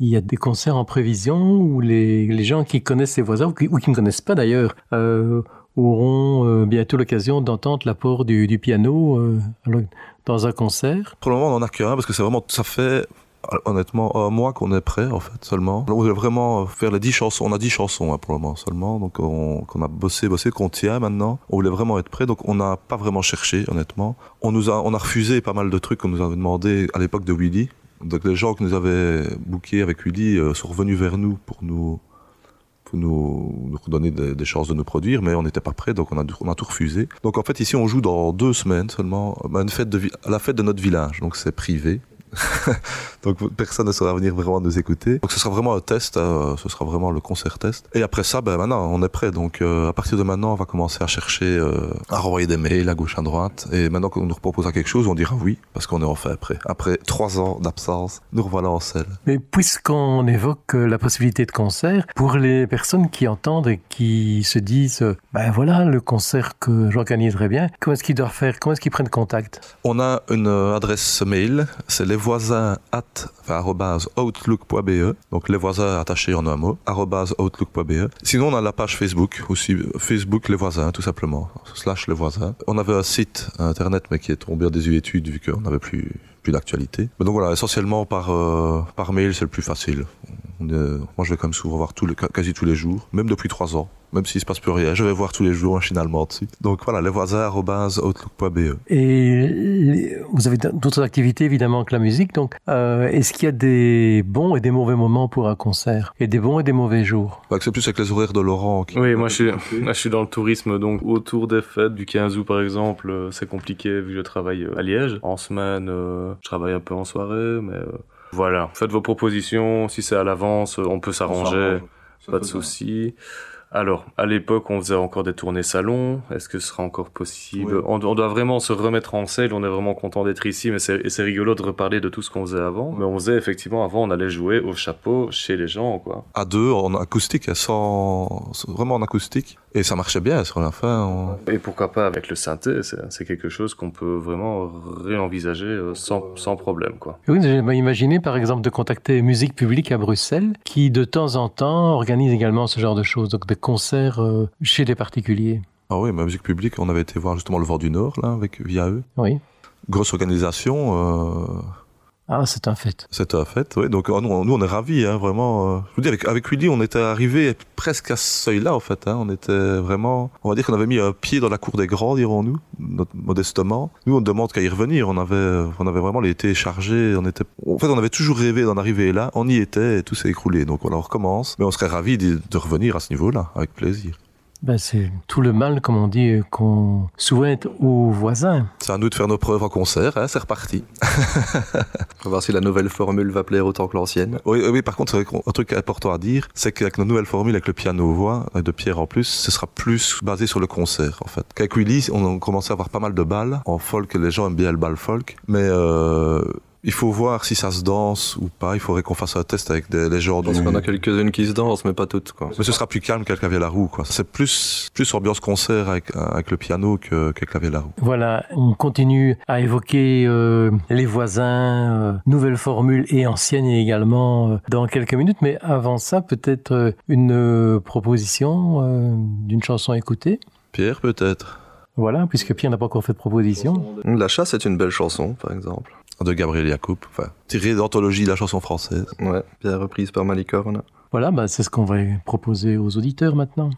il y a des concerts en prévision où les, les gens qui connaissent ces voisins, ou qui, ou qui ne connaissent pas d'ailleurs, euh, auront euh, bientôt l'occasion d'entendre l'apport du, du piano euh, alors, dans un concert? Pour le moment, on en a qu'un, parce que c'est vraiment... Ça fait honnêtement un mois qu'on est prêt en fait seulement. On voulait vraiment faire les 10 chansons. On a 10 chansons hein, pour le moment seulement, donc on, qu'on a bossé, bossé, qu'on tient maintenant. On voulait vraiment être prêt, donc on n'a pas vraiment cherché honnêtement. On nous a, on a refusé pas mal de trucs qu'on nous avait demandé à l'époque de Willy. Donc les gens qui nous avaient bookés avec Willy euh, sont revenus vers nous pour nous pour nous, redonner des, chances de nous produire, mais on n'était pas prêt, donc on a, tout refusé. Donc en fait ici on joue dans deux semaines seulement à, une fête à la fête de notre village, donc c'est privé. <laughs> donc personne ne saura venir vraiment nous écouter. Donc ce sera vraiment un test, euh, ce sera vraiment le concert test. Et après ça, ben maintenant on est prêt. Donc euh, à partir de maintenant, on va commencer à chercher, euh, à renvoyer des mails à gauche à droite. Et maintenant qu'on nous proposera quelque chose, on dira oui parce qu'on est enfin prêt. Après trois ans d'absence, nous revoilà en selle. Mais puisqu'on évoque euh, la possibilité de concert, pour les personnes qui entendent et qui se disent, ben voilà le concert que j'organiserai bien, comment est-ce qu'ils doivent faire? Comment est-ce qu'ils prennent contact? On a une adresse mail, c'est les voisins at outlook.be, donc les voisins attachés en un mot, outlook.be. Sinon, on a la page Facebook aussi, Facebook les voisins, tout simplement, slash les voisins. On avait un site internet, mais qui est tombé en désuétude vu qu'on n'avait plus plus d'actualité. Donc voilà, essentiellement par euh, par mail, c'est le plus facile. On est- moi, je vais quand même souvent voir quasi tous les jours, même depuis trois ans. Même s'il se passe plus rien, je vais voir tous les jours machinalement dessus. Donc voilà, les voisins arobase outlook.be. Et les- vous avez d'autres activités évidemment que la musique, donc euh, est-ce qu'il y a des bons et des mauvais moments pour un concert? Et des bons et des mauvais jours? Bah, c'est plus avec les horaires de Laurent. Qui... Oui, moi je, suis, moi je suis dans le tourisme, donc autour des fêtes du 15 août par exemple, euh, c'est compliqué vu que je travaille euh, à Liège. En semaine, euh, je travaille un peu en soirée, mais euh, voilà. Faites vos propositions, si c'est à l'avance, euh, on peut s'arranger, pas de souci. Alors, à l'époque, on faisait encore des tournées salon. Est-ce que ce sera encore possible Oui. on, on doit vraiment se remettre en selle. On est vraiment content d'être ici, mais c'est rigolo de reparler de tout ce qu'on faisait avant. Mais on faisait effectivement avant, on allait jouer au chapeau chez les gens, quoi. à deux en acoustique, sans vraiment en acoustique, et ça marchait bien sur la fin. on- Et pourquoi pas avec le synthé, c'est quelque chose qu'on peut vraiment réenvisager euh, sans, sans problème, quoi. Oui, j'ai imaginé par exemple de contacter Musique Publique à Bruxelles, qui de temps en temps organise également ce genre de choses, donc des concerts euh, chez des particuliers. Ah oui, musique publique, on avait été voir justement le Vent du Nord là avec via eux. Oui. Grosse organisation, euh, Ah, c'est un fait. c'était un fait. Oui, donc euh, nous, on est ravis, hein, vraiment. euh. Je vous dis, avec avec Willy, on était arrivé presque à ce seuil-là en fait. Hein, on était vraiment, on va dire qu'on avait mis un pied dans la cour des grands, dirons-nous, modestement. Nous, on demande qu'à y revenir. On avait, on avait vraiment l'été chargé. On était, en fait, on avait toujours rêvé d'en arriver là. On y était et tout s'est écroulé. Donc on recommence. Mais on serait ravis de revenir à ce niveau-là, avec plaisir. Ben, c'est tout le mal, comme on dit, qu'on souhaite aux voisins. C'est à nous de faire nos preuves en concert. Hein, c'est reparti. <laughs> On va voir si la nouvelle formule va plaire autant que l'ancienne. Oui, oui, par contre, un truc important à dire, c'est qu'avec nos nouvelles formules, avec le piano-voix euh, de Pierre en plus, ce sera plus basé sur le concert, en fait. Qu'avec Willy, on a commencé à avoir pas mal de balles. En folk, les gens aiment bien le bal folk. Mais euh, il faut voir si ça se danse ou pas. Il faudrait qu'on fasse un test avec des, les gens Je pense du... qu'on a quelques-unes qui se dansent, mais pas toutes, quoi. Mais ce sera plus calme qu'avec la roue, quoi. C'est plus, plus ambiance concert avec, avec le piano que- qu'avec la roue. Voilà, on continue à évoquer euh, les voisins, euh, nouvelles formules et anciennes également euh, dans quelques minutes. Mais avant ça, peut-être euh, une euh, proposition euh, d'une chanson à écouter. Pierre, peut-être Voilà, puisque Pierre n'a pas encore fait de proposition. La chasse est une belle chanson, par exemple. De Gabriel Yacoub. Enfin, tiré d'anthologie de la chanson française. Ouais, bien reprise par Malicorne. Voilà, bah, c'est ce qu'on va proposer aux auditeurs maintenant.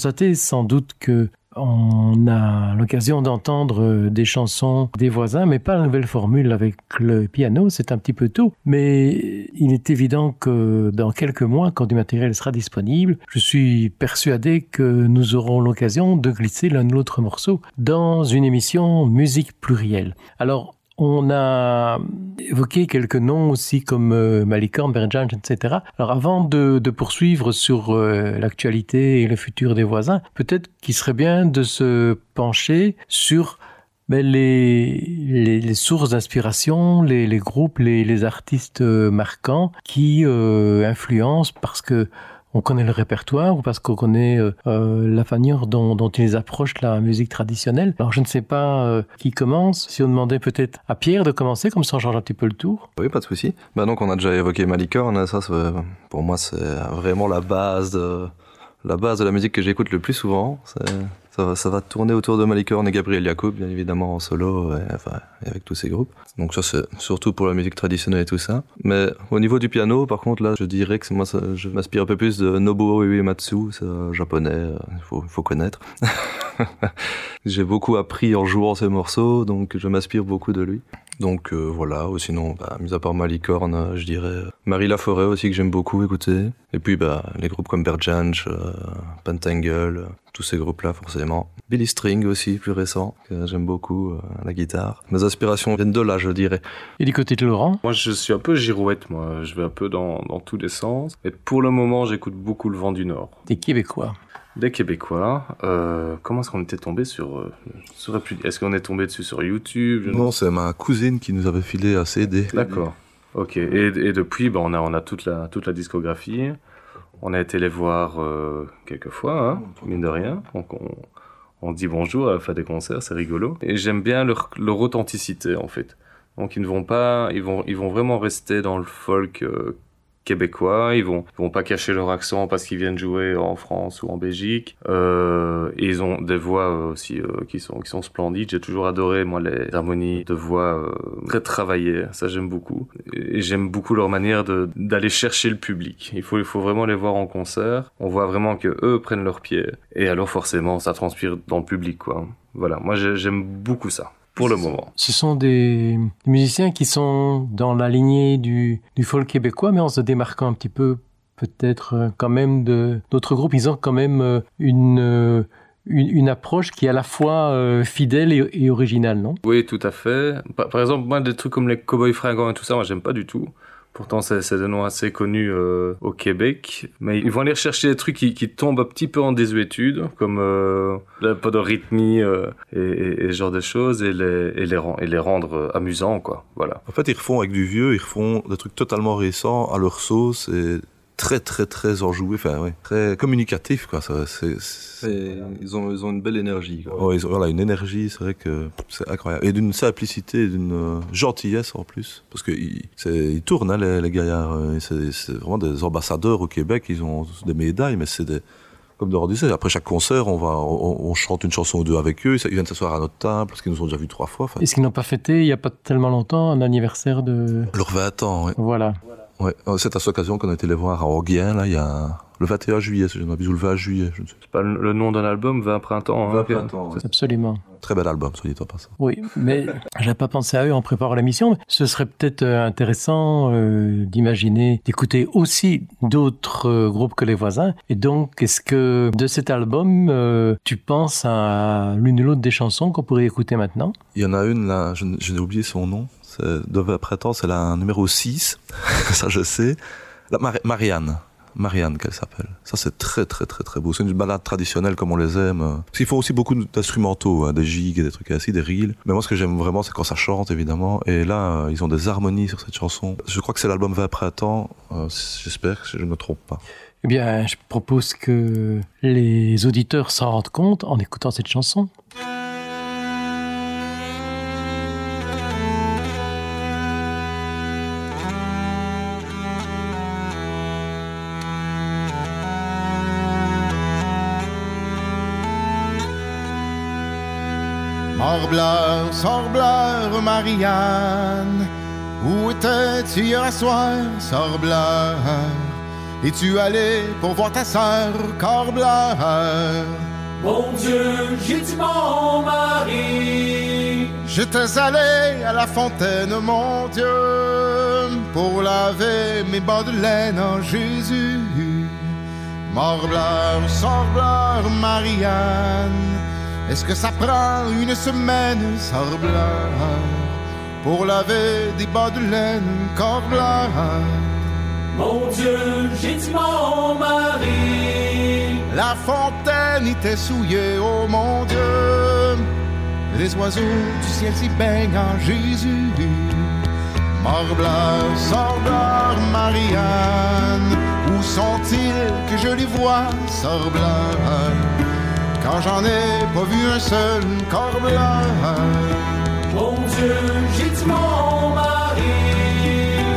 Constatez sans doute que on a l'occasion d'entendre des chansons des voisins, mais pas la nouvelle formule avec le piano, c'est un petit peu tôt. Mais il est évident que dans quelques mois, quand du matériel sera disponible, je suis persuadé que nous aurons l'occasion de glisser l'un ou l'autre morceau dans une émission musique plurielle. Alors, on a évoqué quelques noms aussi comme euh, Malicorne, Berjan, etc. Alors avant de, poursuivre sur euh, l'actualité et le futur des voisins, peut-être qu'il serait bien de se pencher sur ben, les, sources d'inspiration, les, groupes, les, artistes euh, marquants qui influencent parce que on connaît le répertoire ou parce qu'on connaît euh, euh, la manière dont, dont, ils approchent la musique traditionnelle? Alors je ne sais pas euh, qui commence. Si on demandait peut-être à Pierre de commencer, comme ça on change un petit peu le tour. Oui, pas de souci. Bah donc on a déjà évoqué Malicorne. Ça, pour moi, c'est vraiment la base de la base de la musique que j'écoute le plus souvent. Ça va, ça va tourner autour de Malicorne et Gabriel Yacoub, bien évidemment en solo, et, enfin, avec tous ces groupes. Donc ça, c'est surtout pour la musique traditionnelle et tout ça. Mais au niveau du piano, par contre, là, je dirais que moi, je m'inspire un peu plus de Nobuo Uematsu, c'est japonais, il euh, faut, faut connaître. <laughs> J'ai beaucoup appris en jouant ces morceaux, donc je m'inspire beaucoup de lui. Donc euh, voilà, ou sinon, bah, mis à part Malicorne, je dirais euh, Marie Laforêt aussi que j'aime beaucoup écouter. Et puis bah, les groupes comme Berjanj, euh, Pentangle, tous ces groupes-là forcément. Billy String aussi, plus récent, que j'aime beaucoup, à la guitare. Mes aspirations viennent de là, je dirais. Et du côté de Laurent? Moi je suis un peu girouette, moi. Je vais un peu dans, dans tous les sens. Et pour le moment, j'écoute beaucoup le vent du Nord. Des Québécois des Québécois. Euh, comment est-ce qu'on était tombé sur, euh, Est-ce qu'on est tombé dessus sur YouTube? Non, c'est ma cousine qui nous avait filé à CD. D'accord. Ok. Et, depuis, ben, on a on a toute la toute la discographie. On a été les voir euh, quelques fois, hein, mine de rien. Donc on, on dit bonjour, à fait des concerts, c'est rigolo. Et j'aime bien leur, leur authenticité en fait. Donc ils ne vont pas, ils vont ils vont vraiment rester dans le folk euh, québécois, ils vont, vont pas cacher leur accent parce qu'ils viennent jouer en France ou en Belgique. Euh, et ils ont des voix aussi euh, qui sont qui sont splendides. J'ai toujours adoré moi les harmonies de voix euh, très travaillées. Ça j'aime beaucoup. Et j'aime beaucoup leur manière de d'aller chercher le public. Il faut il faut vraiment les voir en concert. On voit vraiment que eux prennent leur pied. Et alors forcément ça transpire dans le public quoi. Voilà, moi j'aime beaucoup ça pour le moment. Ce sont des musiciens qui sont dans la lignée du, du folk québécois, mais en se démarquant un petit peu peut-être euh, quand même de d'autres groupes. Ils ont quand même euh, une, euh, une, une, approche qui est à la fois fidèle et, et, originale, non? Oui, tout à fait. Par, par, exemple, moi, des trucs comme les Cowboys Fringants et tout ça, moi, j'aime pas du tout. Pourtant, c'est des noms assez connus euh, au Québec. Mais ils vont aller chercher des trucs qui, tombent un petit peu en désuétude, comme euh, un peu de rythmie euh, et, ce genre de choses, et les, rendre euh, amusants, quoi. Voilà. En fait, ils refont avec du vieux, ils refont des trucs totalement récents à leur sauce, très très très enjoué, enfin ouais, très communicatif quoi. Ça, Ils ont ils ont une belle énergie. Quoi. Oh, ils ont, voilà une énergie, c'est vrai que c'est incroyable et d'une simplicité, d'une euh, gentillesse en plus, parce que ils, ils tournent hein, les, les gaillards, euh, c'est, vraiment des ambassadeurs au Québec, ils ont des médailles, mais c'est des comme Dora disait, après chaque concert, on va, on, on, chante une chanson ou deux avec eux. Ils viennent s'asseoir à notre table parce qu'ils nous ont déjà vus trois fois. Est-ce qu'ils n'ont pas fêté il n'y a pas tellement longtemps un anniversaire de leur 20 ans oui. Voilà. Ouais, c'est à cette occasion qu'on a été les voir à Orguien, là, il y a Le 21 juillet, si je ne m'abuse, ou le 20 juillet, je ne sais C'est pas le nom d'un album, 20 printemps. hein, Pierre Absolument. Très bel album, soit dit en passant. Oui, mais <laughs> j'avais pas pensé à eux en préparant l'émission. mais Ce serait peut-être euh, intéressant euh, d'imaginer, d'écouter aussi d'autres euh, groupes que les voisins. Et donc, est-ce que de cet album, euh, tu penses à l'une ou l'autre des chansons qu'on pourrait écouter maintenant? Il y en a une, là, je, je n'ai oublié son nom. C'est de printemps, c'est la numéro 6. <laughs> ça, je sais. La Mar- Marianne. Marianne, qu'elle s'appelle. Ça, c'est très, très, très, très beau. C'est une balade traditionnelle comme on les aime. Parce qu'ils font aussi beaucoup d'instrumentaux, hein, des gigs des trucs ainsi, des reels. Mais moi, ce que j'aime vraiment, c'est quand ça chante, évidemment. Et là, euh, ils ont des harmonies sur cette chanson. Je crois que c'est l'album 20 printemps. Euh, J'espère que je ne me trompe pas. Eh bien, je propose que les auditeurs s'en rendent compte en écoutant cette chanson. Morbleur, sorbleur, Marianne, où étais-tu hier soir, sorbleur? Es-tu allé pour voir ta sœur, corbleur? Mon Dieu, j'ai dit mon mari. J'étais allé à la fontaine, mon Dieu, pour laver mes bas de laine en Jésus. Morbleur, sorbleur, Marianne, est-ce que ça prend une semaine, sorbleur, pour laver des bas de laine, corbleur? Mon Dieu, j'ai dit mon mari. La fontaine était souillée, oh mon Dieu. Les oiseaux du ciel s'y baignent en Jésus. Morbleur, sorbleur, Marianne, où sont-ils que je les vois, sorbleur? Quand j'en ai pas vu un seul, corbleur. Mon Dieu, j'ai dit mon mari.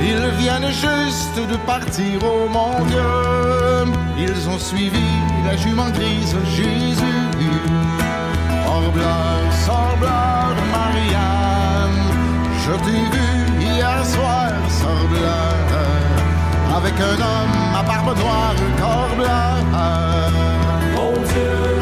Ils viennent juste de partir, oh mon Dieu. Ils ont suivi la jument grise, Jésus. Sorbleur, sorbleur, Marianne, je t'ai vu hier soir, sorbleur, avec un homme à barbe noire, corbleur. Mon Dieu,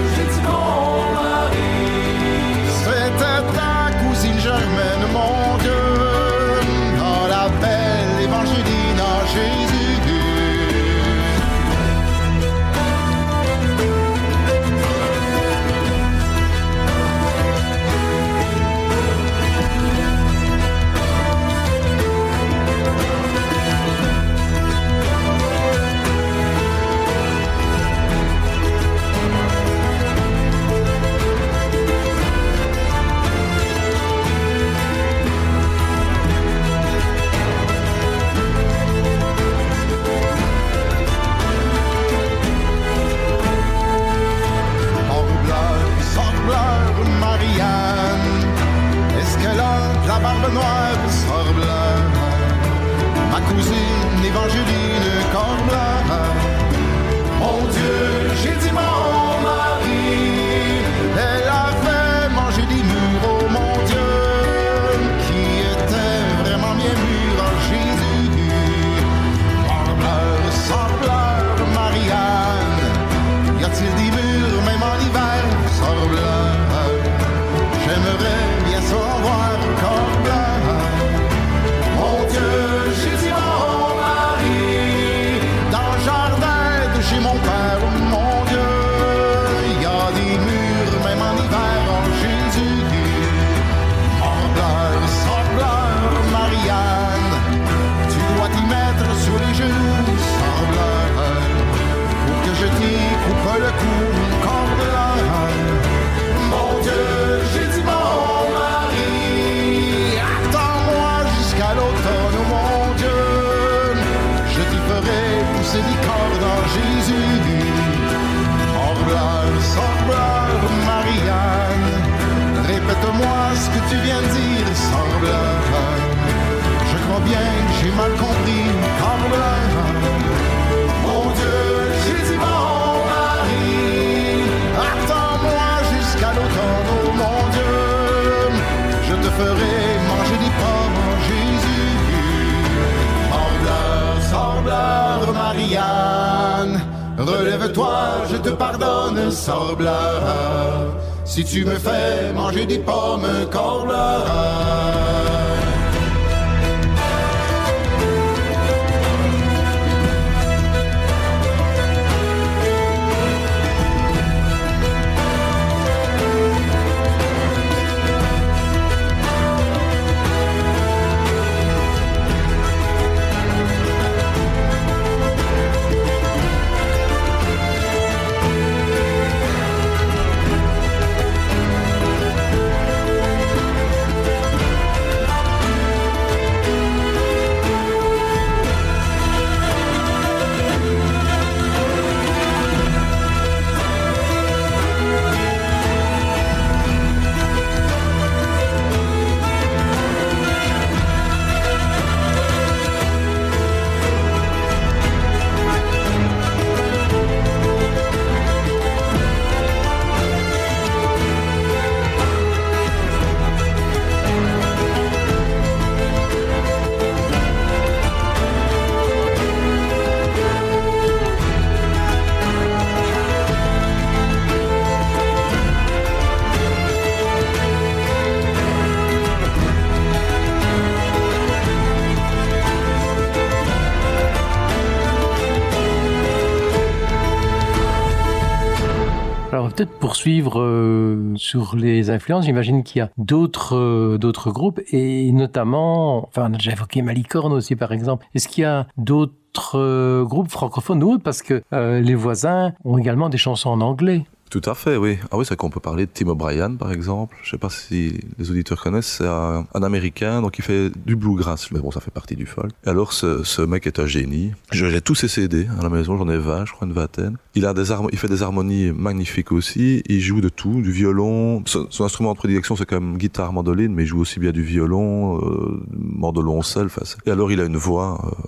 sur les influences. J'imagine qu'il y a d'autres euh, d'autres groupes et notamment, enfin, on a déjà évoqué Malicorne aussi par exemple. Est-ce qu'il y a d'autres euh, groupes francophones ou autres? Parce que euh, les voisins ont également des chansons en anglais. Tout à fait, oui. Ah oui, c'est qu'on peut parler de Tim O'Brien, par exemple. Je sais pas si les auditeurs connaissent. C'est un, un, Américain, donc il fait du bluegrass, mais bon, ça fait partie du folk. Et alors, ce, ce mec est un génie. J'ai tous ses CD à la maison, j'en ai 20, je crois une vingtaine. Il a des il fait des harmonies magnifiques aussi. Il joue de tout, du violon. Son, son instrument de prédilection, c'est quand même guitare, mandoline, mais il joue aussi bien du violon, euh, mandolon seul. Et alors, il a une voix. Euh,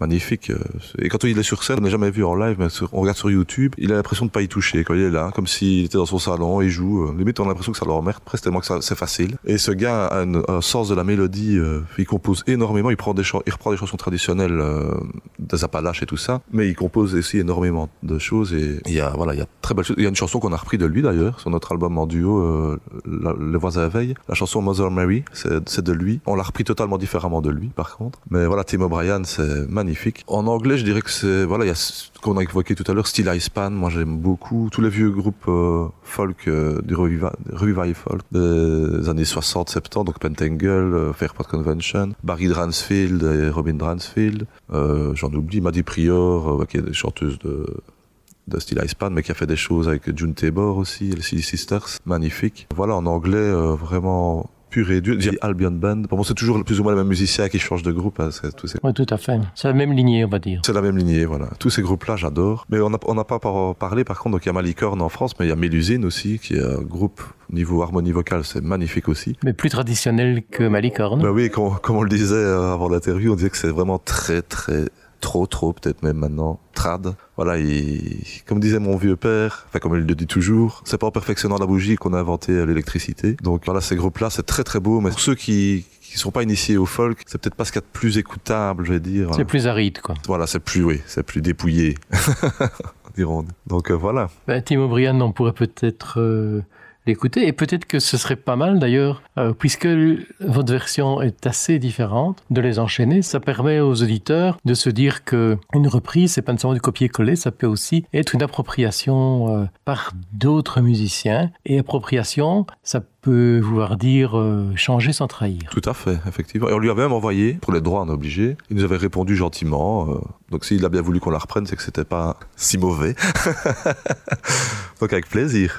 magnifique. Et quand il est sur scène, on n'a jamais vu en live, mais on regarde sur YouTube, il a l'impression de pas y toucher. Quand il est là, comme s'il était dans son salon, il joue. Euh, limite, on a l'impression que ça l'emmerde presque tellement que c'est facile. Et ce gars a un, sens de la mélodie. Euh, il compose énormément. Il prend des il reprend des chansons traditionnelles euh, des Appalaches et tout ça, mais il compose aussi énormément de choses. Et il y a voilà, il y a très. Il y a une chanson qu'on a repris de lui d'ailleurs sur notre album en duo, euh, la, Les voisins veille. La chanson Mother Mary, c'est de lui. On l'a repris totalement différemment de lui, par contre. Mais voilà, Tim O'Brien, c'est magnifique En anglais, je dirais que c'est voilà, il y a qu'on a évoqué tout à l'heure, Steel Icepan. Moi, j'aime beaucoup tous les vieux groupes euh, folk euh, du revival, folk des années 60-70, donc Pentangle, euh, Fairport Convention, Barry Dransfield et Robin Dransfield. J'en oublie, Maddie Prior, qui est des chanteuses de de Steel Icepan, mais qui a fait des choses avec June Tabor aussi, les Sisters, magnifique. Voilà, en anglais, vraiment pur et dur. Albion Band. Pour moi, c'est toujours plus ou moins les mêmes musiciens qui changent de groupe. Hein, tous ces... Oui, tout à fait. C'est la même lignée, on va dire. C'est la même lignée, voilà. Tous ces groupes-là, j'adore. Mais on n'a on a pas parlé, par contre, donc il y a Malicorne en France, mais il y a Mélusine aussi, qui est un groupe niveau harmonie vocale, c'est magnifique aussi. Mais plus traditionnel que Malicorne. Ben oui, comme, comme on le disait euh, avant l'interview, on disait que c'est vraiment très, très trop, trop, peut-être même maintenant, trad. Voilà, il, comme disait mon vieux père, enfin comme il le dit toujours, c'est pas en perfectionnant la bougie qu'on a inventé l'électricité. Donc voilà, ces groupes-là, c'est très très beau, mais pour ceux qui qui sont pas initiés au folk, c'est peut-être pas ce qu'il y a de plus écoutable, je vais dire. C'est plus aride, quoi. Voilà, c'est plus, oui, c'est plus dépouillé, <laughs> dirons. Donc euh, voilà. Ben, Timo Brian, on pourrait peut-être euh, l'écouter. Et peut-être que ce serait pas mal d'ailleurs, euh, puisque votre version est assez différente, de les enchaîner. Ça permet aux auditeurs de se dire que une reprise, c'est pas seulement du copier-coller, ça peut aussi être une appropriation euh, par d'autres musiciens. Et appropriation, ça peut vouloir dire euh, changer sans trahir. Tout à fait, effectivement. Et on lui avait même envoyé, pour les droits, on obligé. Il nous avait répondu gentiment. Donc s'il a bien voulu qu'on la reprenne, c'est que c'était pas si mauvais. <laughs> donc avec plaisir.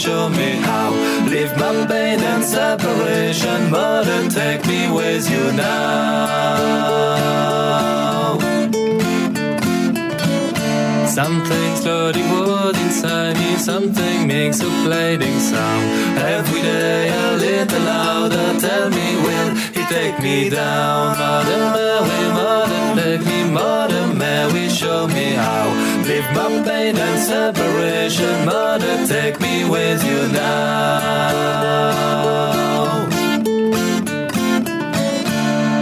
Show me how. Leave my pain and separation. Mother, take me with you now. Something slowly wood inside me, something makes a plating sound. Every day a little louder, tell me will he take me down? Mother Mary, Mother, take me, Mother Mary, show me how. My pain and separation, Mother, take me with you now.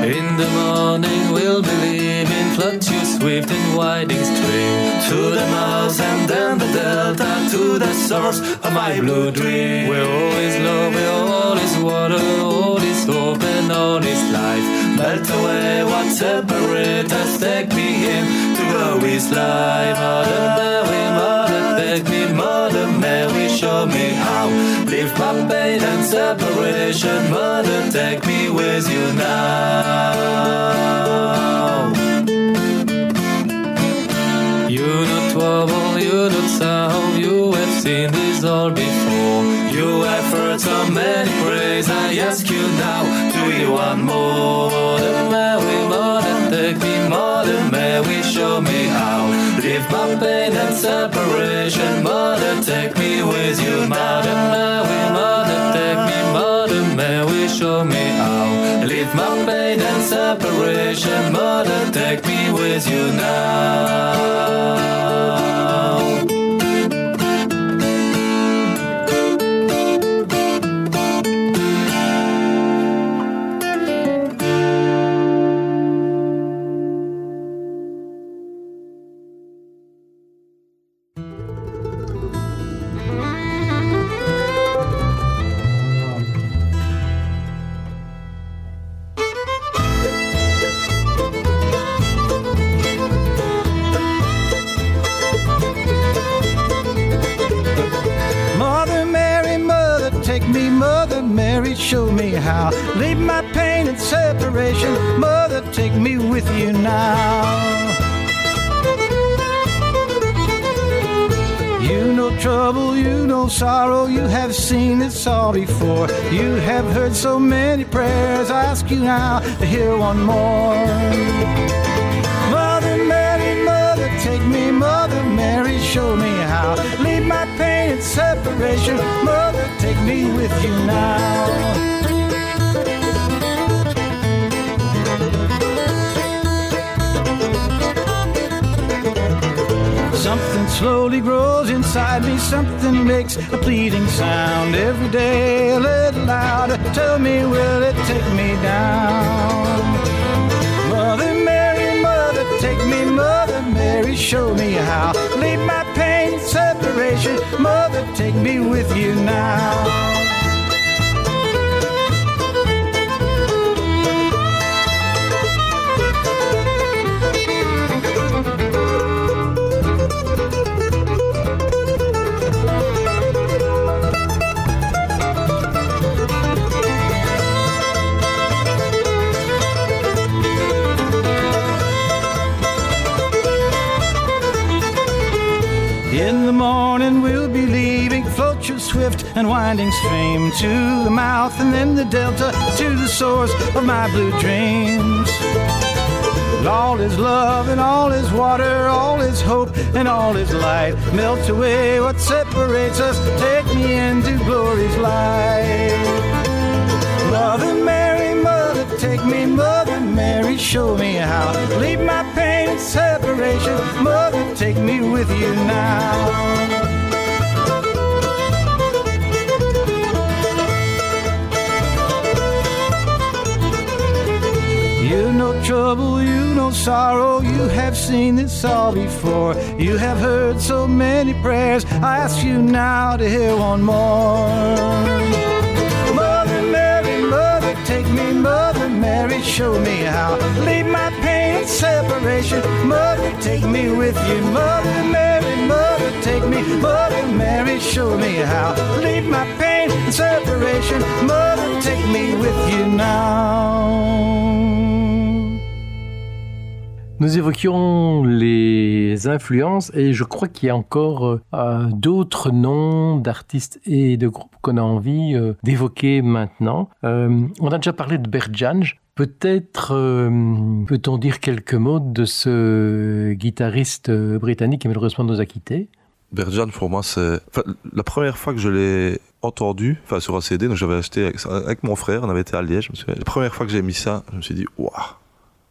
In the morning we'll be leaving Fluctuate swift and winding stream. To the mouth and then the delta To the source of my blue dream. Where all is love, where all is water All is hope and all is life Melt away what separates us Take me in. To go with life Mother Mary, Mother, take me Mother Mary, show me how. Leave my pain and separation Mother, take me with you now. You know trouble, you know sound You have seen this all before. You have heard so many praise I ask you now, do you want more? My pain and separation. Mother, take me with you. Mother Mary, Mother, take me. Mother Mary, show me how. Leave my pain and separation. Mother, take me with you now how. Leave my pain and separation, Mother, take me with you now. You know trouble, you know sorrow, you have seen this all before. You have heard so many prayers, I ask you now to hear one more. Mother Mary, Mother, take me, Mother Mary, show me how. Leave my pain and separation, Mother, take me with you now. Slowly grows inside me, something makes a pleading sound. Every day a little louder, tell me, will it take me down? Mother Mary, Mother, take me, Mother Mary, show me how. Leave my pain separation, Mother, take me with you now. And winding stream to the mouth and then the delta to the source of my blue dreams. All is love and all is water, all is hope and all is light. Melt away what separates us, take me into glory's light. Mother Mary, Mother, take me, Mother Mary, show me how. Leave my pain and separation, Mother, take me with you now. Know trouble, you no sorrow, you have seen this all before. You have heard so many prayers, I ask you now to hear one more. Mother Mary, Mother, take me, Mother Mary, show me how. Leave my pain and separation, Mother, take me with you. Mother Mary, Mother, take me, Mother Mary, show me how. Leave my pain and separation, Mother, take me with you now. Nous évoquions les influences et je crois qu'il y a encore euh, d'autres noms d'artistes et de groupes qu'on a envie euh, d'évoquer maintenant. Euh, on a déjà parlé de Berjanj. Peut-être peut-on dire quelques mots de ce guitariste britannique qui malheureusement nous a quittés? Berjan, pour moi, c'est la première fois que je l'ai entendu, enfin sur un CD, donc j'avais acheté avec, mon frère, on avait été à Liège. La première fois que j'ai mis ça, je me suis dit, waouh,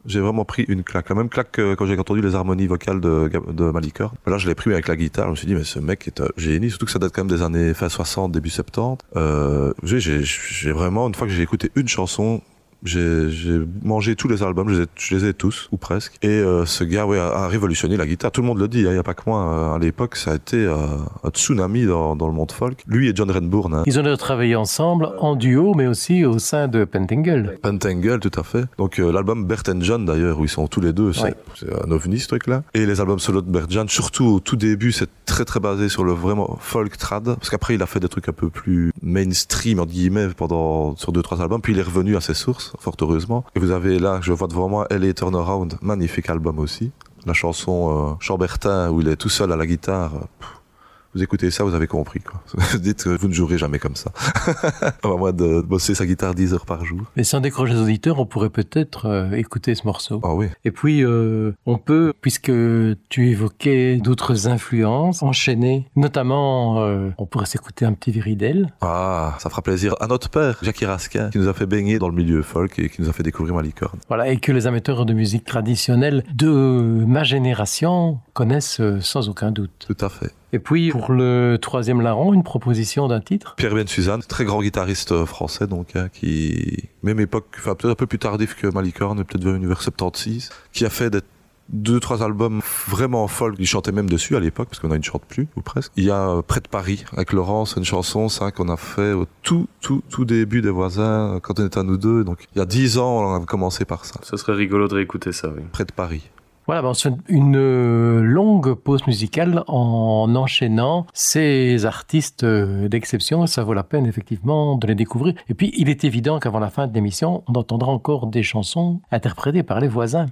j'ai vraiment pris une claque. La même claque que quand j'ai entendu les harmonies vocales de, de Maliker. Là, je l'ai pris avec la guitare. Je me suis dit, mais ce mec est un génie. Surtout que ça date quand même des années fin 60, début 70. Euh, j'ai, vraiment, une fois que j'ai écouté une chanson, j'ai mangé tous les albums, je les ai, je les ai tous, ou presque. Et euh, ce gars ouais, a, a révolutionné la guitare. Tout le monde le dit, il n'y a pas que moi. Euh, à l'époque, ça a été euh, un tsunami dans, dans le monde folk. Lui et John Renbourn. Hein. Ils ont travaillé ensemble en duo, mais aussi au sein de Pentangle. Pentangle, tout à fait. Donc euh, l'album Bert and John d'ailleurs, où ils sont tous les deux, c'est Ouais. c'est un ovni ce truc-là. Et les albums solo de Bert John, surtout au tout début, c'est très très basé sur le vraiment folk trad. Parce qu'après, il a fait des trucs un peu plus mainstream entre guillemets pendant sur deux trois albums. Puis il est revenu à ses sources, fort heureusement. Et vous avez là, je vois devant moi, LA Turnaround, magnifique album aussi. La chanson euh, Chambertin où il est tout seul à la guitare. Vous écoutez ça, vous avez compris. Quoi. <laughs> Vous dites que vous ne jouerez jamais comme ça. <laughs> à moins de bosser sa guitare 10 heures par jour. Mais sans décrocher les auditeurs, on pourrait peut-être euh, écouter ce morceau. Ah oui. Et puis, euh, on peut, puisque tu évoquais d'autres influences, enchaîner. Notamment, euh, on pourrait s'écouter un petit viridel. Ah, ça fera plaisir à notre père, Jackie Raskin, qui nous a fait baigner dans le milieu folk et qui nous a fait découvrir Malicorne. Voilà, et que les amateurs de musique traditionnelle de ma génération connaissent euh, sans aucun doute. Tout à fait. Et puis, pour le troisième larron, une proposition d'un titre? Pierre Ben Suzanne, très grand guitariste euh, français, donc, hein, qui, même époque, enfin, peut-être un peu plus tardif que Malicorne, peut-être venu vers 76, qui a fait des deux, trois albums vraiment folk. Il chantait même dessus à l'époque, parce qu'on ne chante plus, ou presque. Il y a euh, Près de Paris, avec Laurence, une chanson, ça, qu'on a fait au tout, tout, tout début des voisins, quand on était à nous deux. Donc, il y a dix ans, on a commencé par ça. Ce serait rigolo de réécouter ça, oui. Près de Paris. Voilà, ben on se fait une euh, longue pause musicale en enchaînant ces artistes euh, d'exception. Ça vaut la peine effectivement de les découvrir. Et puis, il est évident qu'avant la fin de l'émission, on entendra encore des chansons interprétées par les voisins.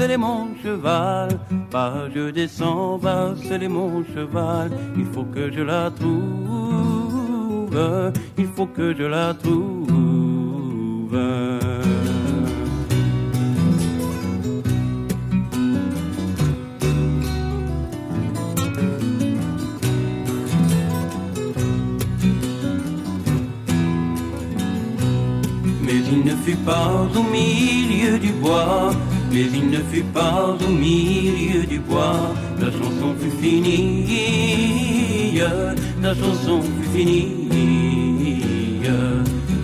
C'est mon cheval. Pas je descends, va, c'est mon cheval. Il faut que je la trouve, il faut que je la trouve. Fut pas au milieu du bois. La chanson fut finie, la chanson fut finie.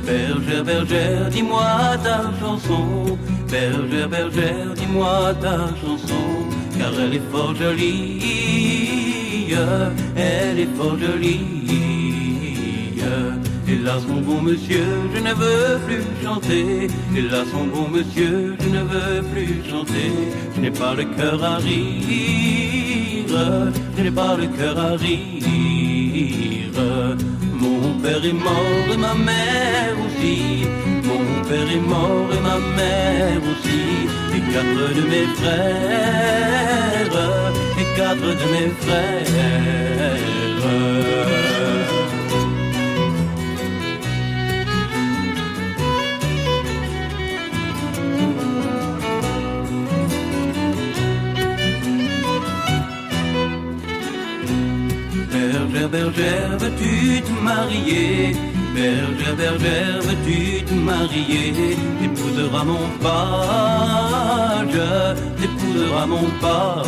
Bergère, bergère, dis-moi ta chanson. Bergère, bergère, dis-moi ta chanson. Car elle est fort jolie, elle est fort jolie. Hélas mon bon monsieur, je ne veux plus chanter. Hélas mon bon monsieur, je ne veux plus chanter. Je n'ai pas le cœur à rire, je n'ai pas le cœur à rire. Mon père est mort et ma mère aussi. Mon père est mort et ma mère aussi. Et quatre de mes frères, et quatre de mes frères. Bergère, bergère, veux-tu te marier? Bergère, bergère, veux-tu te marier? T'épouseras mon page, t'épouseras mon page.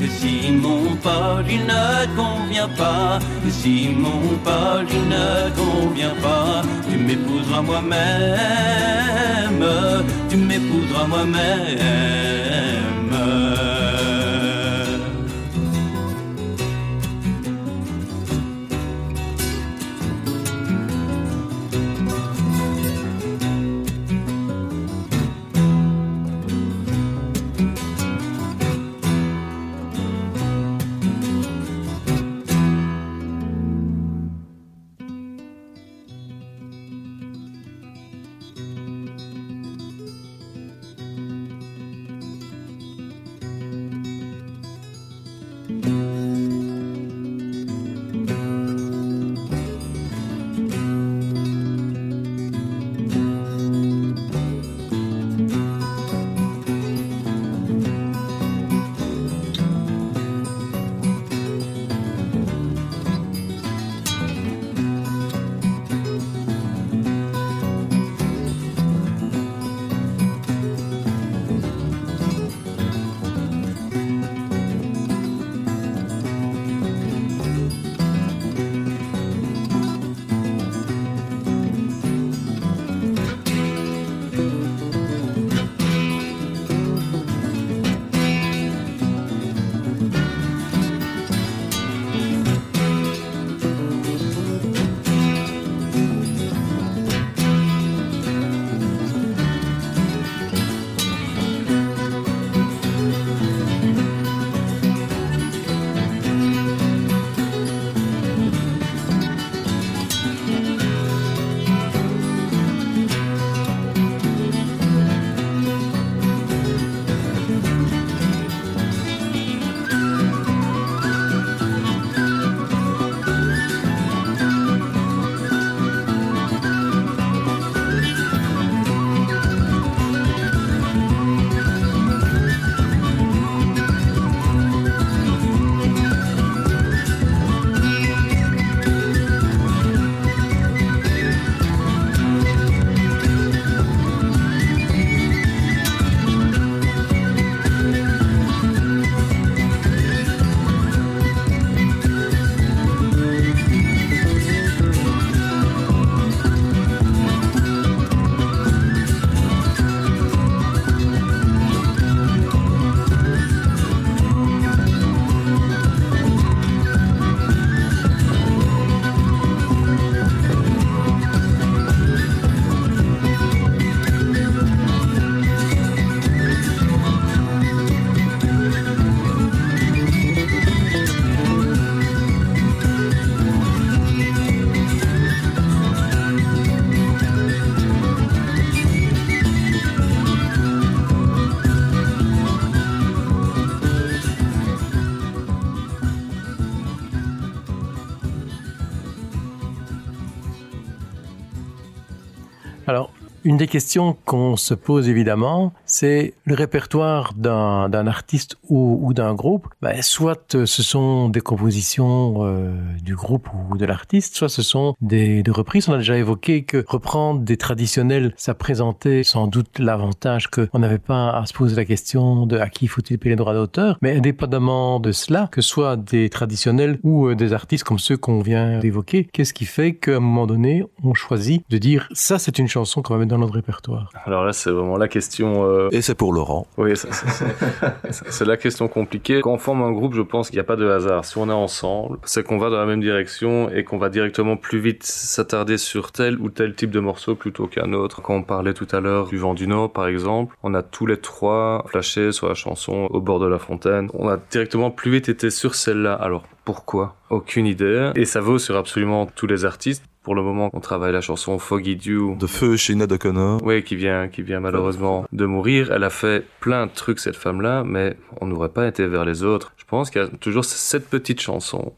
Et si mon page il ne convient pas, et si mon page il ne convient pas, tu m'épouseras moi-même, tu m'épouseras moi-même. Une des questions qu'on se pose évidemment, c'est le répertoire d'un artiste ou, ou d'un groupe. Ben, soit euh, ce sont des compositions euh, du groupe ou de l'artiste, soit ce sont des, des reprises. On a déjà évoqué que reprendre des traditionnels, ça présentait sans doute l'avantage qu'on n'avait pas à se poser la question de à qui faut-il payer les droits d'auteur. Mais indépendamment de cela, que ce soit des traditionnels ou euh, des artistes comme ceux qu'on vient d'évoquer, qu'est-ce qui fait qu'à un moment donné, on choisit de dire ça c'est une chanson qu'on va mettre dans notre répertoire Alors là, c'est vraiment la question. euh, Et c'est pour Laurent. Oui, <laughs> c'est la question compliquée. Quand on forme un groupe, je pense qu'il n'y a pas de hasard. Si on est ensemble, c'est qu'on va dans la même direction et qu'on va directement plus vite s'attarder sur tel ou tel type de morceau plutôt qu'un autre. Quand on parlait tout à l'heure du vent du Nord, par exemple, on a tous les trois flashé sur la chanson au bord de la fontaine. On a directement plus vite été sur celle-là. Alors pourquoi? Aucune idée. Et ça vaut sur absolument tous les artistes. Pour le moment, on travaille la chanson Foggy Dew De feu chez Ned O'Connor. oui, qui vient, qui vient malheureusement de mourir. Elle a fait plein de trucs, cette femme-là, mais on n'aurait pas été vers les autres. Je pense qu'il y a toujours cette petite chanson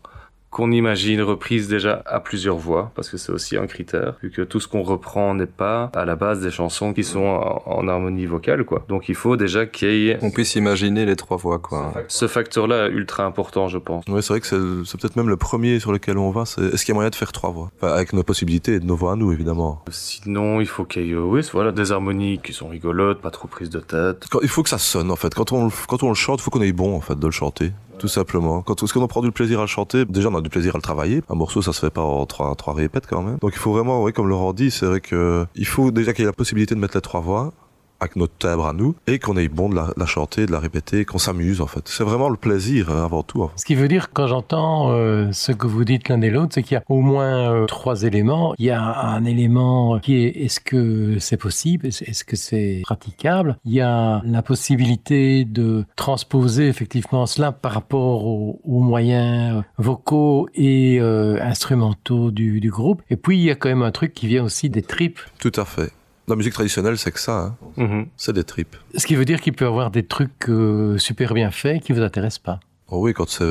qu'on imagine reprise déjà à plusieurs voix, parce que c'est aussi un critère, vu que tout ce qu'on reprend n'est pas à la base des chansons qui sont en, en harmonie vocale, quoi. Donc il faut déjà qu'il y ait On puisse imaginer les trois voix, quoi. ce facteur-là ultra important, je pense. Ouais, c'est vrai que c'est peut-être même le premier sur lequel on va. c'est Est-ce qu'il y a moyen de faire trois voix? Enfin, Avec nos possibilités et de nos voix à nous, évidemment. Sinon, il faut qu'il y ait, oui, voilà, des harmonies qui sont rigolotes, pas trop prises de tête. Quand- il faut que ça sonne, en fait. Quand on, le- quand on le chante, il faut qu'on ait bon, en fait, de le chanter. Tout simplement. Quand est-ce qu'on en prend du plaisir à le chanter Déjà, on a du plaisir à le travailler. Un morceau, ça se fait pas en trois, trois répètes quand même. Donc, il faut vraiment, oui, comme Laurent dit, c'est vrai que il faut déjà qu'il y ait la possibilité de mettre les trois voix avec notre timbre à nous et qu'on ait bon de la, la chanter, de la répéter, qu'on s'amuse en fait. C'est vraiment le plaisir euh, avant tout. en fait. Ce qui veut dire, quand j'entends euh, ce que vous dites l'un et l'autre, c'est qu'il y a au moins euh, trois éléments. Il y a un élément qui est est-ce que c'est possible? Est-ce que c'est praticable? Il y a la possibilité de transposer effectivement cela par rapport aux, aux moyens euh, vocaux et euh, instrumentaux du, du groupe. Et puis, il y a quand même un truc qui vient aussi des tripes. Tout à fait. La musique traditionnelle, c'est que ça. hein. Mhm. C'est des tripes. Ce qui veut dire qu'il peut y avoir des trucs euh, super bien faits qui vous intéressent pas. Oh oui, quand c'est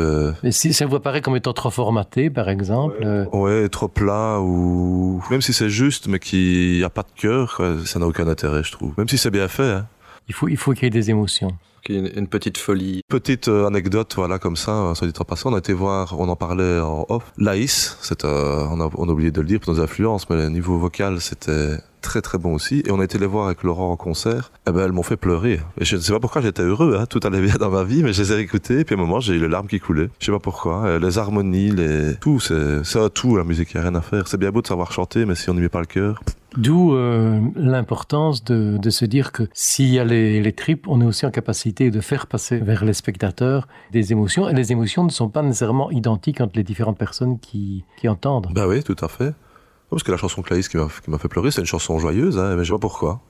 Mais si ça vous apparaît comme étant trop formaté, par exemple, euh, ouais trop plat ou même si c'est juste mais qu'il y a pas de cœur, quoi, ça n'a aucun intérêt, je trouve. Même si c'est bien fait. Hein. il faut, il faut qu'il y ait des émotions. Qui est Une, une petite folie. Petite euh, anecdote, voilà, comme ça, euh, soit dit en passant, on a été voir, on en parlait en off. Laïs, c'est, euh, on, a, on a oublié de le dire pour nos influences, mais le niveau vocal, c'était très très bon aussi. Et on a été les voir avec Laurent en concert. Eh ben, elles m'ont fait pleurer. Et je ne sais pas pourquoi j'étais heureux, hein. tout allait bien dans ma vie, mais je les ai écoutés. Et puis à un moment, j'ai eu les larmes qui coulaient. Je sais pas pourquoi. Euh, Les harmonies, les tout, c'est, un tout la musique. Il y a rien à faire. C'est bien beau de savoir chanter, mais si on n'y met pas le cœur, D'où euh, l'importance de, de se dire que s'il y a les, les tripes, on est aussi en capacité de faire passer vers les spectateurs des émotions. Et les émotions ne sont pas nécessairement identiques entre les différentes personnes qui, qui entendent. Bah oui, tout à fait. Parce que la chanson Claïs qui m'a fait pleurer, c'est une chanson joyeuse, hein, mais je sais pas pourquoi.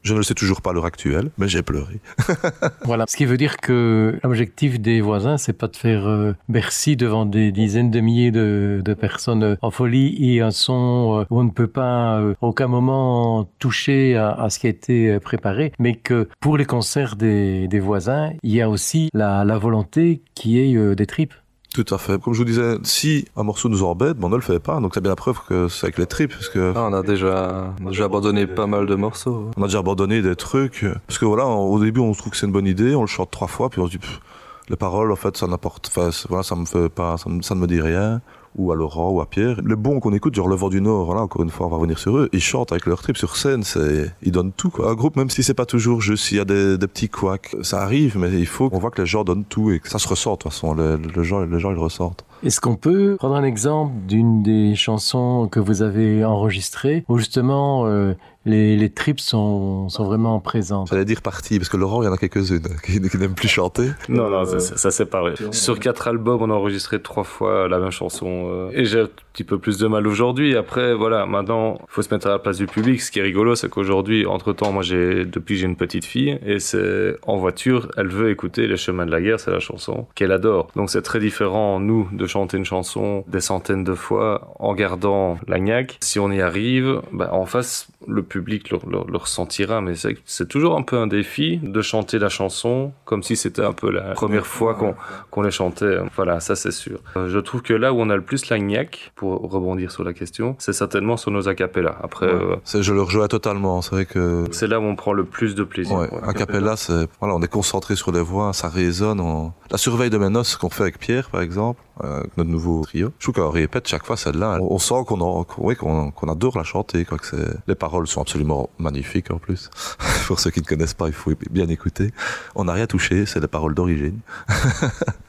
Je ne le sais toujours pas à l'heure actuelle, mais j'ai pleuré. <laughs> Voilà. Ce qui veut dire que l'objectif des voisins, c'est pas de faire euh, Bercy devant des dizaines de milliers de, personnes euh, en folie et un son euh, où on ne peut pas à aucun moment toucher à, ce qui a été préparé, mais que pour les concerts des, voisins, il y a aussi la, la volonté qui est des tripes. Tout à fait. Comme je vous disais, si un morceau nous embête, ben on ne le fait pas. Donc c'est bien la preuve que c'est avec les tripes, parce que Ah, on a déjà, on a déjà abandonné pas mal de morceaux. on a déjà abandonné des trucs. Parce que voilà, au début on se trouve que c'est une bonne idée, on le chante trois fois, puis on se dit, pff, les paroles en fait ça n'apporte, enfin voilà, ça me fait pas, ça, me- ça ne me dit rien. Ou à Laurent ou à Pierre. Les bons qu'on écoute, genre Le Vent du Nord, voilà, encore une fois, on va revenir sur eux. Ils chantent avec leur trip sur scène, c'est, ils donnent tout, quoi. Un groupe, même si c'est pas toujours juste, s'il y a des, des petits couacs, ça arrive, mais il faut qu'on voit que les gens donnent tout et que ça se ressort, de toute façon. Le, le gens, les gens, ils ressortent. Est-ce qu'on peut prendre un exemple d'une des chansons que vous avez enregistrées où justement euh, les, les tripes sont, sont vraiment présentes? J'allais dire partie, parce que Laurent, il y en a quelques-unes qui, qui n'aiment plus chanter. Non, non, ça, ça, ça, c'est pareil. Sur quatre albums, on a enregistré trois fois la même chanson. euh, et j'ai un petit peu plus de mal aujourd'hui. Après, voilà, maintenant, il faut se mettre à la place du public. Ce qui est rigolo, c'est qu'aujourd'hui, entre-temps, moi, j'ai depuis j'ai une petite fille. Et c'est en voiture, elle veut écouter Les Chemins de la Guerre, c'est la chanson qu'elle adore. Donc c'est très différent, nous, de chanter une chanson des centaines de fois en gardant la gnaque. Si on y arrive, bah, en face, le public le, le- le ressentira. Mais c'est toujours un peu un défi de chanter la chanson comme si c'était un peu la première fois qu'on qu'on les chantait. Voilà, ça c'est sûr. Euh, Je trouve que là où on a le plus la gnaque, pour rebondir sur la question, c'est certainement sur nos acapellas. Après, Ouais. euh, Je le rejoins totalement. C'est vrai que c'est là où on prend le plus de plaisir. Ouais, a cappella, c'est voilà, on est concentré sur les voix, ça résonne. on- La surveille de mes noces qu'on fait avec Pierre, par exemple, avec notre nouveau trio. Je trouve qu'on répète chaque fois celle-là. On, on sent qu'on oui, qu'on adore la chanter. Quoi, que c'est- les paroles sont absolument magnifiques en plus. <laughs> Pour ceux qui ne connaissent pas, il faut bien écouter. On n'a rien touché, c'est des paroles d'origine. <laughs>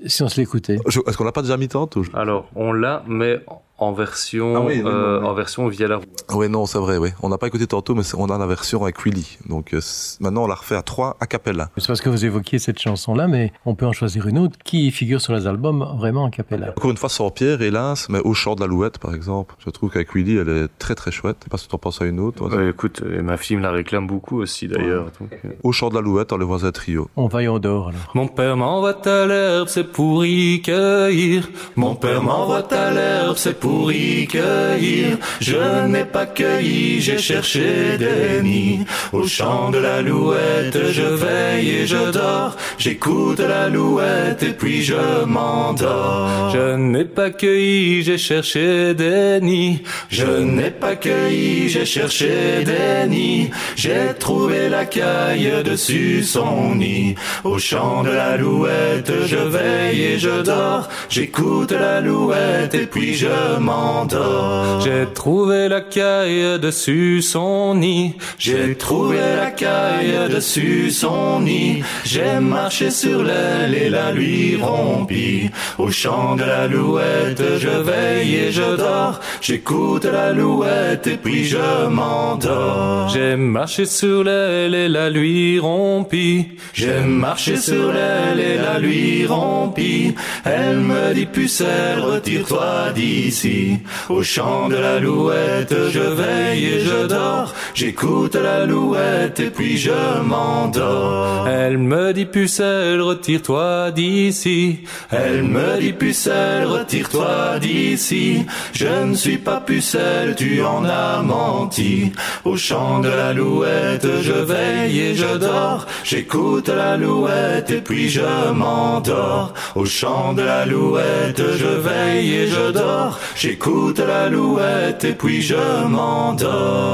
Si on se l'écoutait. Est-ce qu'on l'a pas déjà mis tantôt Alors, on l'a, mais en version, Ah oui, oui, euh, oui, en version via la Oui, non, c'est vrai. Oui, on n'a pas écouté tantôt, mais on a la version avec Willy. Donc euh, maintenant, on la refait à trois a cappella. C'est parce que vous évoquiez cette chanson-là, mais on peut en choisir une autre qui figure sur les albums vraiment en cappella. Encore une fois, sans Pierre, hélas, mais au chant de l'alouette, par exemple. Je trouve qu'avec Willy, elle est très très chouette. Je sais pas si tu en penses à une autre. écoute, et ma fille me la réclame beaucoup aussi d'ailleurs. donc, euh. Au chant de l'alouette, dans les voisins trio. On va y en dehors alors. Mon père m'envoie à l'herbe, c'est pour y cueillir. Mon père m'envoie à l'herbe, c'est pour y cueillir. Je n'ai pas cueilli, j'ai cherché des nids. Au chant de l'alouette, je veille et je dors. J'écoute l'alouette et puis je m'endors. Je n'ai pas cueilli, j'ai cherché des nids. Je n'ai pas cueilli, j'ai cherché des nids. J'ai trouvé la caille dessus son nid. Au chant de l'alouette, je veille et je dors. J'écoute l'alouette et puis je m'endors. J'ai trouvé la caille dessus son nid. J'ai trouvé la caille dessus son nid. J'ai marché sur l'aile et la lui rompit. De l'alouette, je veille et je dors. J'écoute l'alouette et puis je m'endors. J'ai marché sur l'aile et la lui rompit. J'ai marché sur l'aile et la lui rompit. Elle me dit pucelle, retire-toi d'ici. Au chant de l'alouette, je veille et je dors. J'écoute l'alouette et puis je m'endors. Elle me dit pucelle, retire-toi d'ici. Elle me dit pucelle, retire-toi d'ici. Je ne suis pas pucelle, tu en as menti. Au chant de l'alouette, je veille et je dors. J'écoute l'alouette et puis je m'endors. Au chant de l'alouette, je veille et je dors. J'écoute l'alouette et puis je m'endors.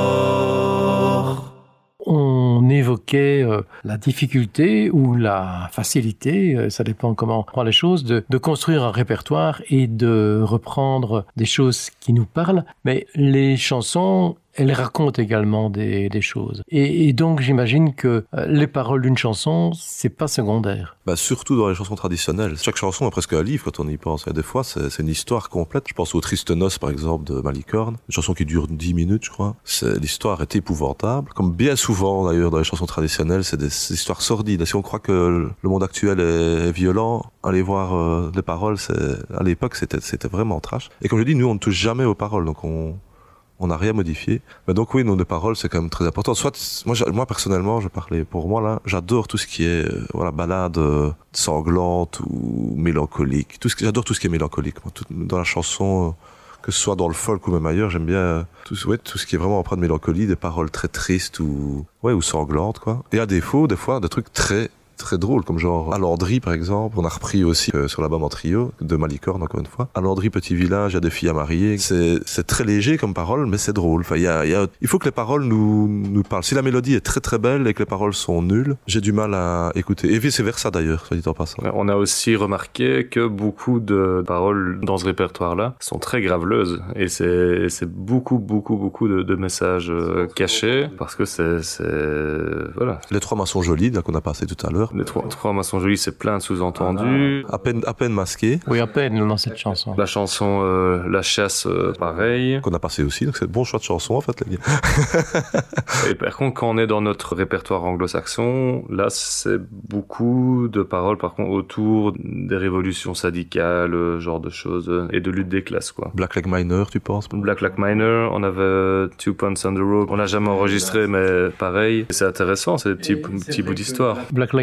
On évoquait euh, la difficulté ou la facilité, euh, ça dépend comment on prend les choses, de, de construire un répertoire et de reprendre des choses qui nous parlent. Mais les chansons, elles racontent également des, des choses. Et, et donc j'imagine que euh, les paroles d'une chanson, c'est pas secondaire. Bah, surtout dans les chansons traditionnelles. Chaque chanson est presque un livre quand on y pense. Et des fois, c'est une histoire complète. Je pense au Triste Noce, par exemple, de Malicorne. Une chanson qui dure 10 minutes, je crois. L'histoire est épouvantable. Comme bien souvent, d'ailleurs, dans les chansons traditionnelles, c'est des, histoires sordides. Si on croit que le monde actuel est, violent, allez voir euh, les paroles. À l'époque, c'était vraiment trash. Et comme je dis, nous, on ne touche jamais aux paroles. Donc, on, on n'a rien modifié. Mais donc oui, nos les paroles, c'est quand même très important. Soit, moi, moi personnellement, je parlais pour moi là, j'adore tout ce qui est euh, voilà balade euh, sanglante ou mélancolique. Tout ce que j'adore tout ce qui est mélancolique. Dans la chanson, euh, que ce soit dans le folk ou même ailleurs, j'aime bien tout, tout ce qui est vraiment empreint de mélancolie, des paroles très tristes ou ouais ou sanglantes quoi. Et à défaut, des fois, des trucs très très drôles comme genre à Landry par exemple. On a repris aussi euh, sur l'album en trio de Malicorne encore une fois. À Landry petit village il y a des filles à marier. C'est c'est très léger comme parole mais c'est drôle. Enfin il y a, il y a- il faut que les paroles nous nous parlent. Si la mélodie est très très belle et que les paroles sont nulles j'ai du mal à écouter. Et vice versa d'ailleurs soit dit en passant. On a aussi remarqué que beaucoup de paroles dans ce répertoire-là sont très graveleuses. Et c'est c'est beaucoup beaucoup beaucoup de, de messages euh, cachés parce que c'est c'est voilà. Les trois maçons jolis là qu'on a passé tout à l'heure les trois. Trois maçons jolis c'est plein de sous-entendus. À peine à peine masqué. Oui, à peine dans cette chanson. la chanson euh, la chasse euh, pareil. Qu'on a passé aussi donc c'est bon choix de chanson en fait les gars. <laughs> Et par contre quand on est dans notre répertoire anglo-saxon là c'est beaucoup de paroles par contre autour des révolutions syndicales genre de choses et de lutte des classes quoi. Black Leg Miner tu penses Black Like Miner, on avait Two Points on the Road, on l'a jamais enregistré, mais pareil, c'est intéressant, c'est des petits, petits bouts d'histoire. Black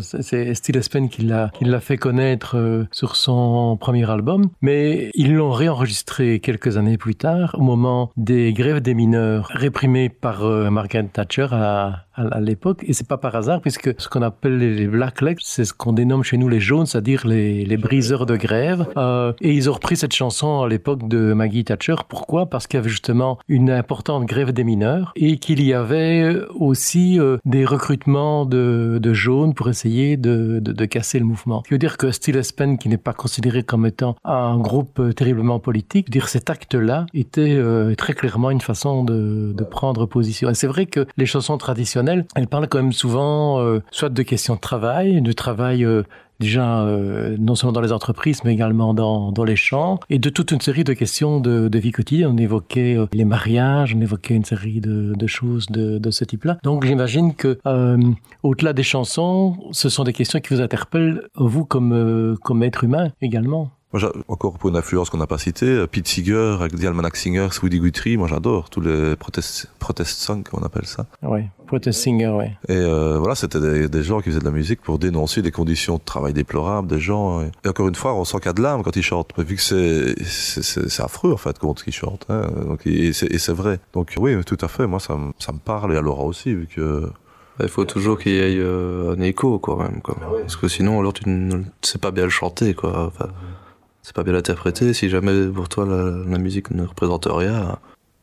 C'est Steve Espen qui l'a fait connaître euh, sur son premier album, mais ils l'ont réenregistré quelques années plus tard, au moment des grèves des mineurs réprimées par euh, Margaret Thatcher à, l'époque, et c'est pas par hasard, puisque ce qu'on appelle les Blacklegs, c'est ce qu'on dénomme chez nous les jaunes, c'est-à-dire les, briseurs de grève, euh, et ils ont repris cette chanson à l'époque de Maggie Thatcher. Pourquoi? Parce qu'il y avait justement une importante grève des mineurs, et qu'il y avait aussi des recrutements de jaunes pour essayer de, de, casser le mouvement. Ce qui veut dire que Steel Espen, qui n'est pas considéré comme étant un groupe euh, terriblement politique, dire cet acte-là était euh, très clairement une façon de, de prendre position. Et c'est vrai que les chansons traditionnelles elle parle quand même souvent euh, soit de questions de travail, de travail déjà euh, non seulement dans les entreprises mais également dans, dans les champs et de toute une série de questions de, de vie quotidienne. On évoquait les mariages, on évoquait une série de, de choses de, de ce type-là. Donc j'imagine que au-delà des chansons, ce sont des questions qui vous interpellent vous comme comme être humain également. Moi, encore pour une influence qu'on n'a pas citée, Pete Seeger, avec The Almanac Singers, Woody Guthrie, moi j'adore tous les protest, protest songs, on appelle ça. Oui, protest singer, oui. Et euh, voilà, c'était des, des, gens qui faisaient de la musique pour dénoncer des conditions de travail déplorables des gens. Et, et encore une fois, on sent qu'il y a de l'âme quand ils chantent, vu que c'est affreux en fait comment ils chantent. Hein. Donc, et c'est vrai. Donc oui, tout à fait. Moi, ça, ça me parle et à Laura aussi, vu que il faut toujours qu'il y ait euh, un écho, quoi, même, quoi. Parce que sinon, alors, tu ne sais pas bien le chanter, quoi. Enfin, c'est pas bien interprété. Si jamais pour toi la, la musique ne représente rien,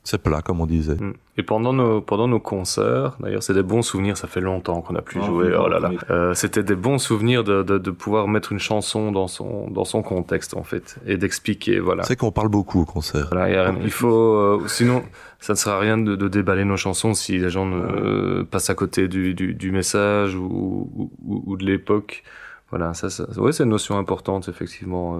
c'est plat comme on disait. Mm. Et pendant nos pendant nos concerts, d'ailleurs, c'est des bons souvenirs. Ça fait longtemps qu'on a plus oh, joué. Oh là là. Euh, C'était des bons souvenirs de, de, de pouvoir mettre une chanson dans son dans son contexte en fait et d'expliquer. Voilà. C'est qu'on parle beaucoup au concert. Voilà, a, il faut euh, sinon ça ne sera rien de, de, déballer nos chansons si les gens ne, euh, passent à côté du, du, du message ou, ou, ou de l'époque. Voilà, ça, ça ouais, c'est une notion importante effectivement.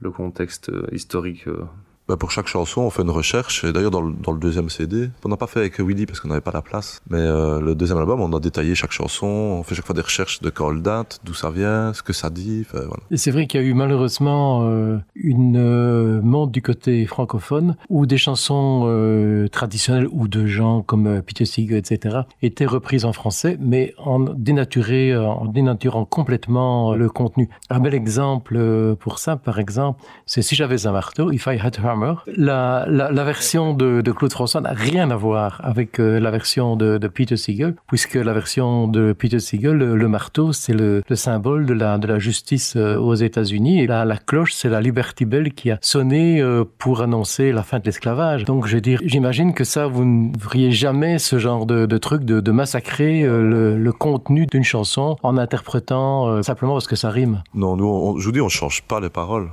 Le contexte euh, historique euh, bah pour chaque chanson, on fait une recherche. Et d'ailleurs, dans, le, deuxième CD, on n'a pas fait avec Willy parce qu'on n'avait pas la place. Mais euh, le deuxième album, on a détaillé chaque chanson. On fait chaque fois des recherches de quand elle date, d'où ça vient, ce que ça dit. Voilà. Et c'est vrai qu'il y a eu malheureusement euh, une euh, monte du côté francophone où des chansons euh, traditionnelles ou de gens comme Peter Seeger, etc., étaient reprises en français, mais en en dénaturant complètement le contenu. Un bel exemple pour ça, par exemple, c'est si j'avais un marteau, If I Had Her la, version de, de Claude François n'a rien à voir avec euh, la version de, Peter Siegel, puisque la version de Peter Siegel, le, marteau, c'est le, le symbole de la, justice euh, aux États-Unis, et la, cloche, c'est la Liberty Bell qui a sonné euh, pour annoncer la fin de l'esclavage. Donc, je veux dire, j'imagine que ça, vous ne feriez jamais ce genre de, truc de, massacrer le, contenu d'une chanson en interprétant simplement parce que ça rime. Non, nous, on, je vous dis, on change pas les paroles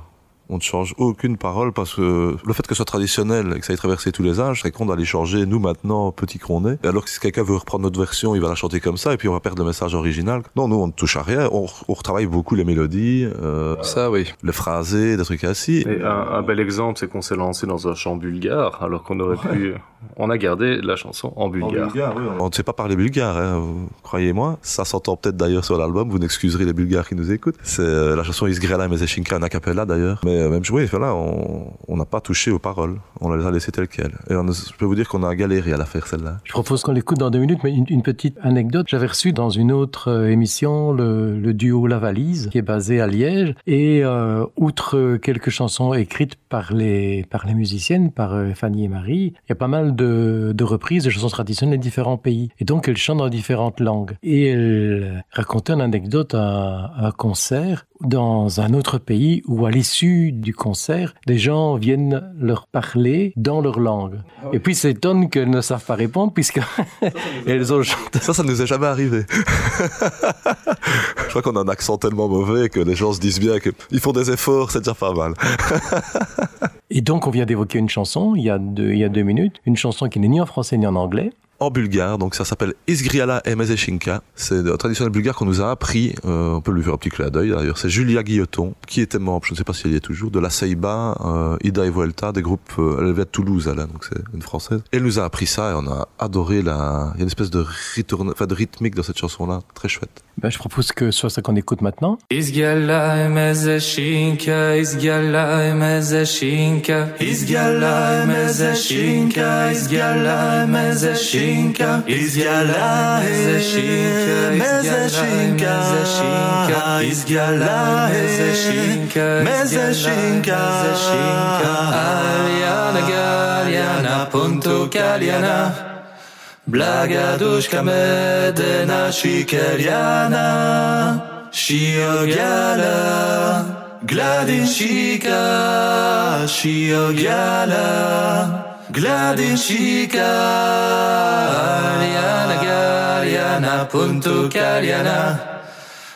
on ne change aucune parole parce que le fait que ce soit traditionnel et que ça ait traversé tous les âges, serait con d'aller changer nous maintenant, petit qu'on est. Et alors que si quelqu'un veut reprendre notre version, il va la chanter comme ça et puis on va perdre le message original. Non, nous on ne touche à rien, on, on retravaille beaucoup les mélodies, euh, ça oui, le phrasé, des trucs ainsi. Et un, un bel exemple, c'est qu'on s'est lancé dans un chant bulgare alors qu'on aurait ouais. pu. On a gardé la chanson en bulgare. En bulgare oui, on... on ne sait pas parler bulgare, hein, croyez-moi. Ça s'entend peut-être d'ailleurs sur l'album. Vous n'excuserez les bulgares qui nous écoutent. C'est euh, la chanson Isgrela Mezeshinka en a cappella d'ailleurs. Mais euh, même joué, voilà, on n'a pas touché aux paroles. On les a laissées telles quelles. Et je peux vous dire qu'on a galéré à la faire celle-là. Je propose qu'on l'écoute dans deux minutes, mais une, petite anecdote. J'avais reçu dans une autre euh, émission le, duo La Valise, qui est basé à Liège. Et euh, outre quelques chansons écrites par les, par les musiciennes, par Fanny et Marie, il y a pas mal de, de reprises de chansons traditionnelles de différents pays. Et donc, elles chantent dans différentes langues. Et elle racontait une anecdote à, à un concert dans un autre pays où à l'issue du concert, des gens viennent leur parler dans leur langue. Ah oui. Et puis s'étonnent qu'elles ne savent pas répondre puisque <laughs> elles ont chanté. Ça, ça nous est jamais arrivé. <laughs> Je crois qu'on a un accent tellement mauvais que les gens se disent bien qu'ils font des efforts, c'est déjà pas mal. Et donc on vient d'évoquer une chanson il y, a deux, il y a deux minutes, une chanson qui n'est ni en français ni en anglais, en bulgare, donc ça s'appelle Isgriala Emezeshinka. C'est un traditionnel bulgare qu'on nous a appris, euh, on peut lui faire un petit clin d'œil d'ailleurs, c'est Julia Guilloton, qui était membre, je ne sais pas si elle y est toujours, de la Seiba, euh, Ida et Vuelta, des groupes, euh, elle vient de Toulouse, elle, donc c'est une française. Elle nous a appris ça et on a adoré la, il y a une espèce de, ritourne... enfin, de rythmique dans cette chanson-là, très chouette. Ben, je propose que ce soit ça qu'on écoute maintenant. Blaga medena și cheriana Și o gheală Gladinșica și o gheală Gladinșica Ariana, Gariana, Puntu, Cariana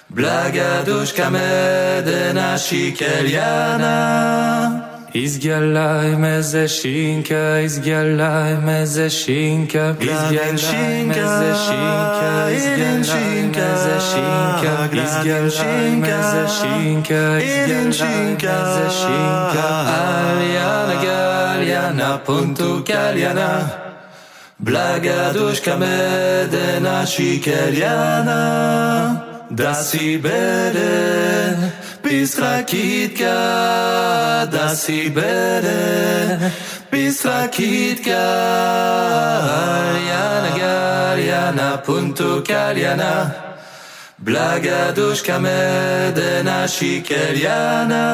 Blagadoș medena și cheriana Izgallaj me ze shinka, izgallaj me ze shinka, izgallaj me ze shinka, izgallaj me ze shinka. Aljana, galjana, puntu kaljana, blaga duška medena šikeljana, da si beden. Bisrakitka, das ibere, Bisrakitka, Yana Gariana, Punto Gariana, Blagadushka Medena Shikeriana.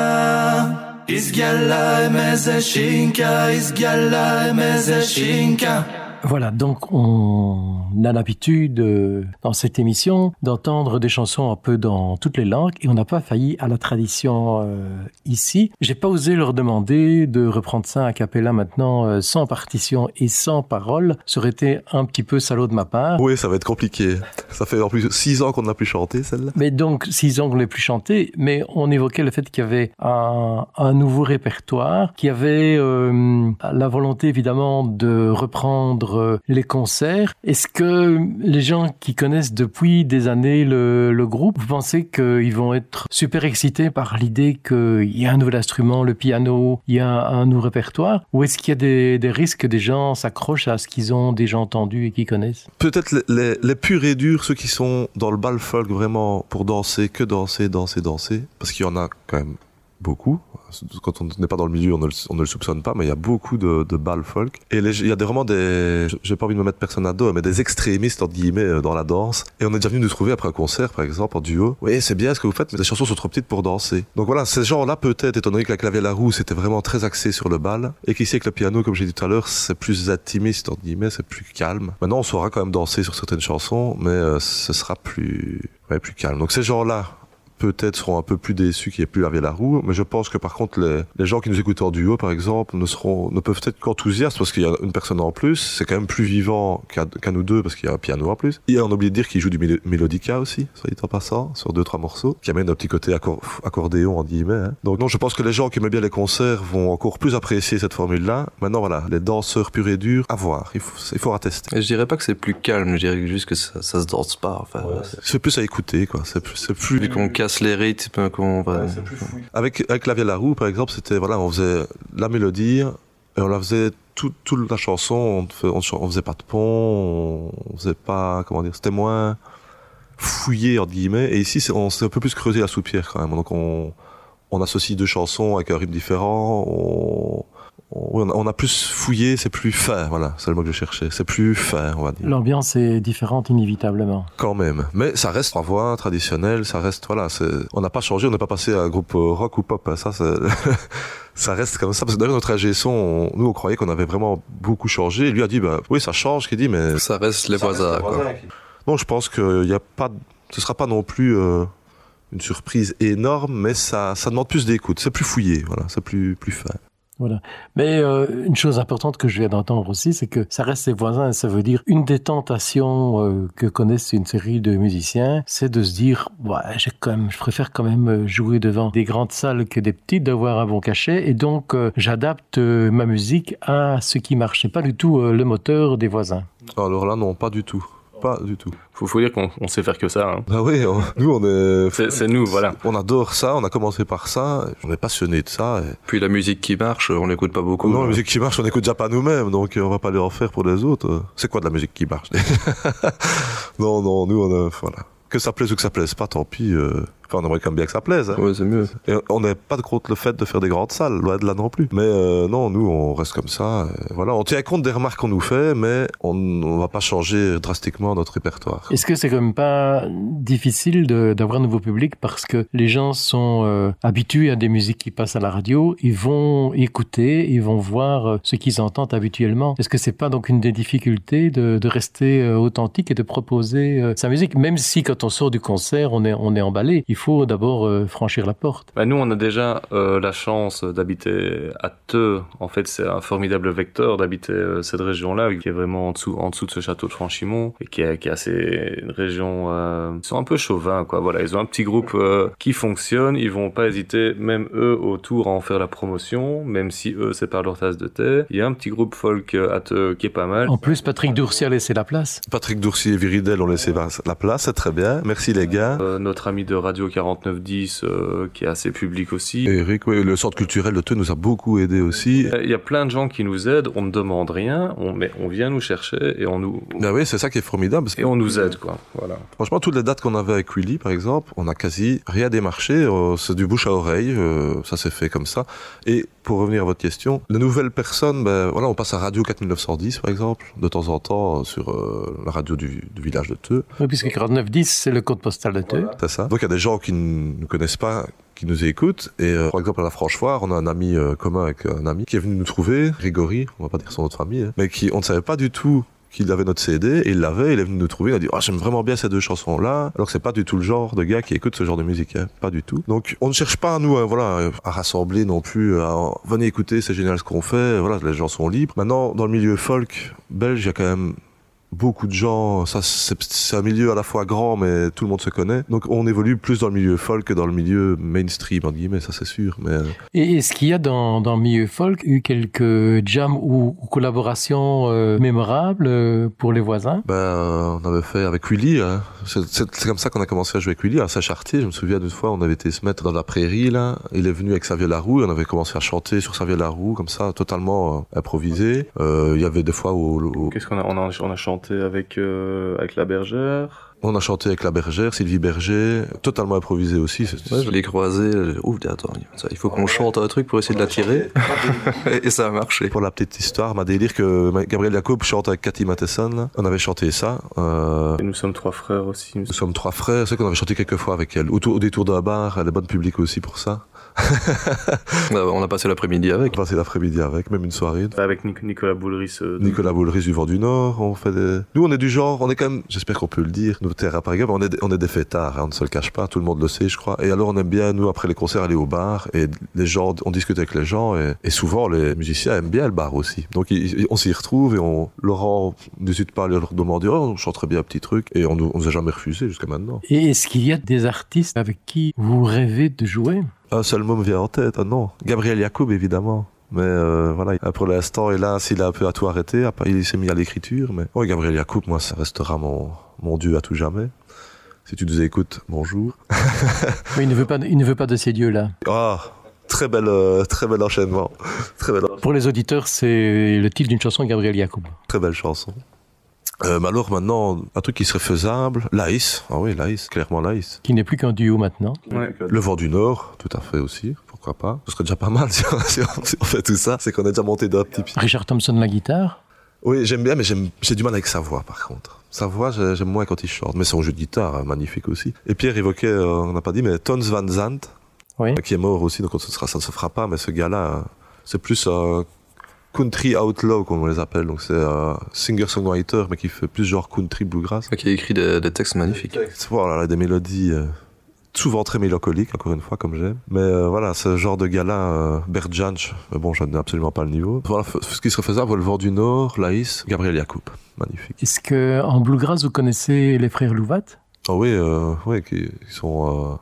Izgyalla meze shinka, izgyalla meze shinka. Voilà, donc on a l'habitude euh, dans cette émission d'entendre des chansons un peu dans toutes les langues et on n'a pas failli à la tradition euh, ici. J'ai pas osé leur demander de reprendre ça à cappella maintenant euh, sans partition et sans parole. Ça aurait été un petit peu salaud de ma part. Oui, ça va être compliqué. Ça fait en plus six ans qu'on n'a plus chanté celle-là. Mais donc six ans qu'on n'a plus chanté, mais on évoquait le fait qu'il y avait un, un nouveau répertoire, qu'il y avait euh, la volonté évidemment de reprendre euh, les concerts. Est-ce que les gens qui connaissent depuis des années le, groupe, vous pensez qu'ils vont être super excités par l'idée qu'il y a un nouvel instrument, le piano, il y a un nouveau répertoire? Ou est-ce qu'il y a des, risques que des gens s'accrochent à ce qu'ils ont déjà entendu et qu'ils connaissent? Peut-être les, les purs et durs, ceux qui sont dans le bal folk vraiment pour danser, que danser, danser, danser, parce qu'il y en a quand même beaucoup. Quand on n'est pas dans le milieu, on ne, le, on ne le soupçonne pas, mais il y a beaucoup de, de balles folk. Et il y a des, vraiment des, j'ai pas envie de me mettre personne à dos, mais des extrémistes, entre guillemets, euh, dans la danse. Et on est déjà venu nous trouver après un concert, par exemple, en duo. Oui, c'est bien ce que vous faites, mais les chansons sont trop petites pour danser. Donc voilà, ces gens-là, peut-être, étant donné que la clavier la roue, c'était vraiment très axé sur le bal, et qu'ici, avec le piano, comme j'ai dit tout à l'heure, c'est plus intimiste, entre guillemets, c'est plus calme. Maintenant, on saura quand même danser sur certaines chansons, mais euh, ce sera plus, ouais, plus calme. Donc ces gens-là, peut-être seront un peu plus déçus qu'il n'y ait plus lavé la roue, mais je pense que par contre les, les gens qui nous écoutent en duo par exemple ne seront ne peuvent être qu'enthousiastes parce qu'il y a une personne en plus, c'est quand même plus vivant qu'à qu nous deux parce qu'il y a un piano en plus. Et on oublie de dire qu'il joue du mél mélodica aussi, soit dit en passant, sur deux trois morceaux, qui amène un petit côté accor accordéon en guillemets. Hein. Donc non, je pense que les gens qui aiment bien les concerts vont encore plus apprécier cette formule-là. Maintenant voilà, les danseurs purs et durs, à voir, il faut il faut attester. Et je dirais pas que c'est plus calme, je dirais juste que ça, ça se danse pas. Enfin, ouais, c'est plus à écouter quoi, c'est plus plus. Qu'on casse les rythmes, qu'on va. Ouais, avec avec la la roue par exemple, c'était voilà, on faisait la mélodie et on la faisait toute toute la chanson, on, fait, on, on, faisait pas de pont, on faisait pas comment dire, c'était moins fouillé entre guillemets. Et ici, on s'est un peu plus creusé la soupière quand même. Donc on on associe deux chansons avec un rythme différent. On, on, on a plus fouillé, c'est plus fin, voilà, c'est le mot que je cherchais. C'est plus fin, on va dire. L'ambiance est différente inévitablement. Quand même, mais ça reste trois voix traditionnelle, ça reste voilà, on n'a pas changé, on n'a pas passé à un groupe rock ou pop, ça, <laughs> ça reste comme ça. Parce que d'ailleurs notre AG son, on, nous on croyait qu'on avait vraiment beaucoup changé. Et lui a dit bah oui ça change, qu'il dit mais ça reste les voisins. Non, je pense qu'il y a pas, ce sera pas non plus. Euh, une surprise énorme, mais ça, ça demande plus d'écoute. C'est plus fouillé, voilà, c'est plus, plus fin. Voilà. Mais euh, une chose importante que je viens d'entendre aussi, c'est que ça reste ses voisins. Ça veut dire une des tentations euh, que connaissent une série de musiciens, c'est de se dire, ouais, j'ai quand même, je préfère quand même jouer devant des grandes salles que des petites, d'avoir un bon cachet, et donc euh, j'adapte euh, ma musique à ce qui marche. C'est pas du tout euh, le moteur des voisins. Alors là, non, pas du tout pas du tout. Faut, faut dire qu'on on sait faire que ça. Hein. Bah oui, on, nous on est. C'est nous, voilà. On adore ça. On a commencé par ça. On est passionné de ça. Et... Puis la musique qui marche, on n'écoute pas beaucoup. Non, la musique qui marche, on n'écoute déjà pas nous-mêmes, donc on va pas les en faire pour les autres. C'est quoi de la musique qui marche? <laughs> Non, non, nous on a, voilà. Que ça plaise ou que ça plaise pas, tant pis. Euh... Enfin, on aimerait quand même bien que ça plaise. Hein. Ouais, c'est mieux. Et on n'est pas contre le fait de faire des grandes salles, loin de là non plus. Mais euh, non, nous, on reste comme ça. euh, voilà, on tient compte des remarques qu'on nous fait, mais on ne va pas changer drastiquement notre répertoire. Est-ce que c'est quand même pas difficile d'avoir un nouveau public parce que les gens sont euh, habitués à des musiques qui passent à la radio, ils vont écouter, ils vont voir ce qu'ils entendent habituellement. Est-ce que c'est pas donc une des difficultés de, de rester euh, authentique et de proposer euh, sa musique, même si quand on sort du concert, on est, on est emballé, il faut d'abord euh, franchir la porte. Bah, nous, on a déjà euh, la chance d'habiter à Teux. En fait, c'est un formidable vecteur d'habiter euh, cette région-là, qui est vraiment en dessous, en dessous de ce château de Franchimont, et qui est, qui est assez une région. Euh, ils sont un peu chauvins, quoi. Voilà, ils ont un petit groupe euh, qui fonctionne. Ils vont pas hésiter, même eux, autour, à en faire la promotion, même si eux, c'est pas leur tasse de thé. Il y a un petit groupe folk à Teux qui est pas mal. En plus, Patrick Dourcy a laissé la place. Patrick Dourcy et Viridel ont laissé la place, c'est très bien. Merci les gars. Euh, notre ami de Radio 4910, euh, qui est assez public aussi. Eric, oui, le centre culturel de Theux nous a beaucoup aidé aussi. Il y a plein de gens qui nous aident, on ne demande rien, on, mais on vient nous chercher et on nous, Ben oui, c'est ça qui est formidable. Parce que, et on nous aide, quoi. Voilà. franchement, toutes les dates qu'on avait avec Willy, par exemple, on a quasi rien démarché. euh, c'est du bouche à oreille. euh, ça s'est fait comme ça. Et pour revenir à votre question, les nouvelles personnes, ben voilà, on passe à Radio 4910, par exemple, de temps en temps euh, sur euh, la radio du, du village de Theux. Oui, puisque 4910, c'est le code postal de Theux. C'est ça. Donc il y a des gens qui ne nous connaissent pas, qui nous écoutent. Et euh, par exemple à la Franche-Foire, on a un ami euh, commun avec un ami qui est venu nous trouver, Grégory, on va pas dire son autre famille, hein, mais qui on ne savait pas du tout qu'il avait notre CD et il l'avait, il est venu nous trouver, il a dit oh, j'aime vraiment bien ces deux chansons là, alors que c'est pas du tout le genre de gars qui écoute ce genre de musique, hein, pas du tout. Donc on ne cherche pas nous voilà à rassembler non plus, à venez écouter c'est génial ce qu'on fait, voilà les gens sont libres. Maintenant dans le milieu folk belge il y a quand même beaucoup de gens, ça c'est un milieu à la fois grand mais tout le monde se connaît. Donc on évolue plus dans le milieu folk que dans le milieu mainstream entre guillemets, ça c'est sûr. Mais euh, Et est-ce qu'il y a dans, dans le milieu folk eu quelques jams ou, ou collaborations euh, mémorables euh, pour les voisins? Ben euh, on avait fait avec Willy, hein. c'est comme ça qu'on a commencé à jouer avec Willy à Saint-Chartier. Je me souviens d'une fois on avait été se mettre dans la prairie là, il est venu avec sa vielle à roue, et on avait commencé à chanter sur sa vielle à roue comme ça, totalement euh, improvisé. Euh, Il y avait des fois où, où- Qu'est-ce qu'on a, on a, on a chanté avec, euh, avec la bergère. on a chanté avec la bergère, Sylvie Berger, totalement improvisé aussi. Ouais, je l'ai croisé. j'ai- Ouf, attends, il faut qu'on chante un truc pour essayer de l'attirer. <laughs> et ça a marché. Pour la petite histoire, ma délire que Gabriel Jacob chante avec Cathy Matheson. On avait chanté ça. Euh, Et nous sommes trois frères aussi. nous sommes trois frères. C'est qu'on avait chanté quelques fois avec elle. Autour, au détour d'un bar. Elle est bonne public aussi pour ça. Bah, <laughs> on a passé l'après-midi On avec. passé l'après-midi avec, même une soirée. Avec Nic- Nicolas Boulris. euh, Nicolas Boulris du Vent du Nord, on fait des... Nous, on est du genre, on est quand même, j'espère qu'on peut le dire, nos terres à Paris, on est, des- on est des fêtards, hein, on ne se le cache pas, tout le monde le sait, je crois. Et alors, on aime bien, nous, après les concerts, aller au bar, et les gens, on discute avec les gens, et, et souvent, les musiciens aiment bien le bar aussi. Donc, ils- on s'y retrouve, et on, Laurent n'hésite pas à leur demander, oh, on chanterait bien un petit truc, et on, on nous a jamais refusé jusqu'à maintenant. Et est-ce qu'il y a des artistes avec qui vous rêvez de jouer? Un seul mot me vient en tête, ah non. Gabriel Yacoub, évidemment. Mais euh, voilà, pour l'instant, hélas, il a un peu à tout arrêté. Après, il s'est mis à l'écriture. Mais oui, Gabriel Yacoub, moi, ça restera mon, mon dieu à tout jamais. Si tu nous écoutes, bonjour. <laughs> Oui, il ne veut pas, il ne veut pas de ces dieux-là. Ah, très bel, très bel enchaînement. Très belle, Pour les auditeurs, c'est le titre d'une chanson de Gabriel Yacoub. très belle chanson. Euh, mais alors maintenant, un truc qui serait faisable, Laïs. Ah oui, Laïs, clairement Laïs. qui n'est plus qu'un duo maintenant. Ouais. Le vent du Nord, tout à fait aussi. Pourquoi pas Ce serait déjà pas mal <laughs> si on, si on- si on fait tout ça. C'est qu'on a déjà monté d'un petit pied. Richard Thompson la guitare. Oui, j'aime bien, mais j'ai du mal avec sa voix, par contre. Sa voix, j'ai- j'aime moins quand il chante. Mais son jeu de guitare, magnifique aussi. Et Pierre évoquait, euh, on n'a pas dit, mais Tons Van Zandt, Oui. euh, qui est mort aussi, donc sera- ça ne se fera pas, mais ce gars-là, c'est plus un country outlaw, comme on les appelle. Donc c'est un singer-songwriter, mais qui fait plus genre country bluegrass. Qui a écrit des, des textes magnifiques. Voilà, des mélodies euh, souvent très mélancoliques, encore une fois, comme j'aime. Mais euh, voilà, ce genre de gars-là, euh, Bert Jansch, mais bon, je n'ai absolument pas le niveau. Voilà, ce qui serait faisable, le vent du Nord, Laïs, Gabriel Yacoub. Magnifique. Est-ce que en bluegrass vous connaissez les frères Louvat Ah oui, euh, ouais, qui, qui sont euh,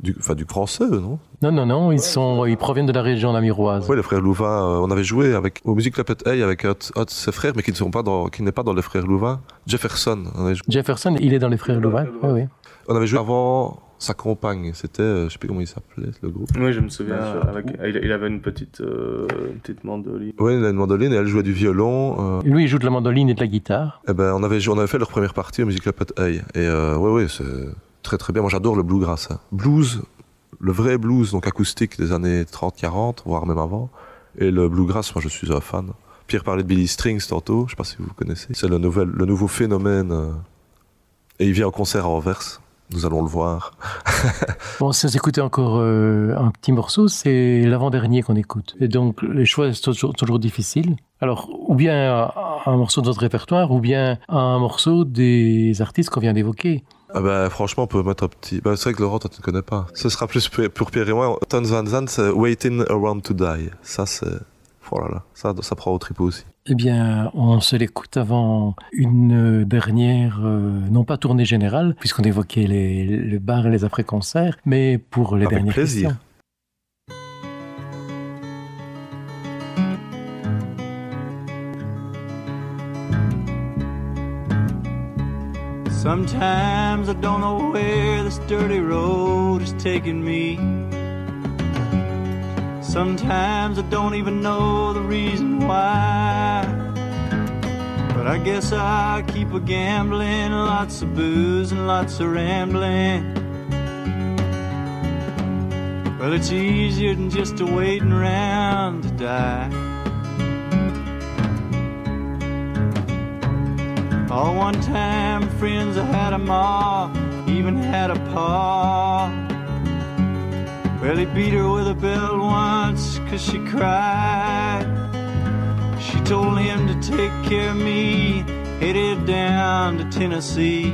du, enfin, du français, non? Non, non, non, ils sont, ils proviennent de la région namuroise. Oui, les frères Louvain, euh, on avait joué avec, au Music Club Hey avec de ses frères, mais qui ne sont pas dans, qui n'est pas dans les frères Louvain, Jefferson. On avait, jou- Jefferson, il est dans les frères Louvat. Oui, oui. on avait joué avant sa compagne, c'était, euh, je sais plus comment il s'appelait, le groupe. Oui, je me souviens. Avec, il, il avait une petite, euh, une petite mandoline. Oui, il a une mandoline et elle jouait du violon. euh, Lui, il joue de la mandoline et de la guitare. Eh ben, on avait, on avait fait leur première partie au Music Club Hey. Et euh, ouais, ouais, c'est très très bien. Moi j'adore le bluegrass. Hein. Blues, le vrai blues, donc acoustique des années 30-40, voire même avant. Et le bluegrass, moi je suis un fan. Pierre parlait de Billy Strings tantôt, je sais pas si vous connaissez. C'est le, nouvel, le nouveau phénomène. euh, et il vient en concert à Anvers. Nous allons le voir. <laughs> Bon, si vous écoutez encore euh, un petit morceau, c'est l'avant-dernier qu'on écoute. Et donc, les choix sont toujours, difficiles. Alors, ou bien un morceau de votre répertoire, ou bien un morceau des artistes qu'on vient d'évoquer. Ah bah, franchement, on peut mettre un petit. Bah, c'est vrai que Laurent, toi, tu ne connais pas. Ce sera plus pour Pierre et moi. Tons Van Zandt, c'est Waiting Around to Die. Ça, c'est. Oh là là. Ça, ça prend au tripot aussi. Eh bien, on se l'écoute avant une dernière, euh, non pas tournée générale, puisqu'on évoquait les, les bars et les après-concerts, mais pour les Avec dernières plaisir. questions. Sometimes I don't know where this dirty road is taking me. Sometimes I don't even know the reason why. But I guess I keep a gambling, lots of booze and lots of rambling. Well, it's easier than just a waiting around to die. All one time friends, I had a all, even had a pa. Well, he beat her with a belt once, cause she cried. She told him to take care of me, headed down to Tennessee.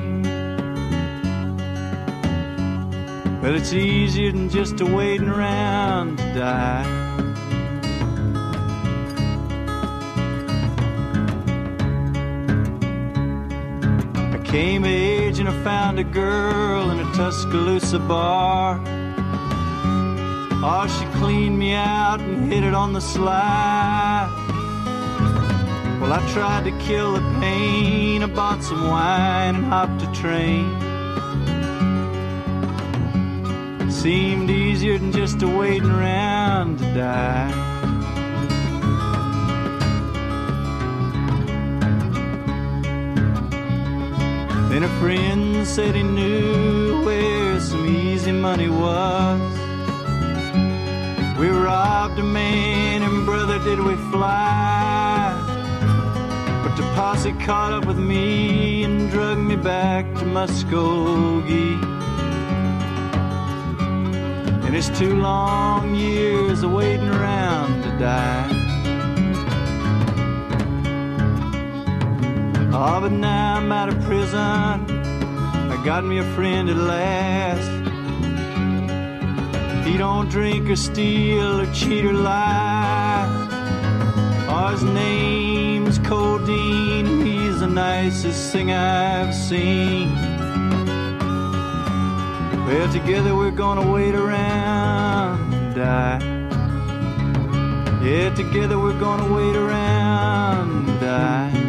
Well, it's easier than just waiting around to die. Came age and I found a girl in a Tuscaloosa bar. Oh, she cleaned me out and hit it on the slide. Well, I tried to kill the pain. I bought some wine and hopped a train. Seemed easier than just a waiting around to die. Then a friend said he knew where some easy money was. We robbed a man and brother did we fly. But the posse caught up with me and drug me back to Muskogee. And it's two long years of waiting around to die. Oh, but now I'm out of prison. I got me a friend at last. He don't drink or steal or cheat or lie. Oh, his name's Codeine. He's the nicest thing I've seen. Well, together we're gonna wait around and die. Yeah, together we're gonna wait around and die.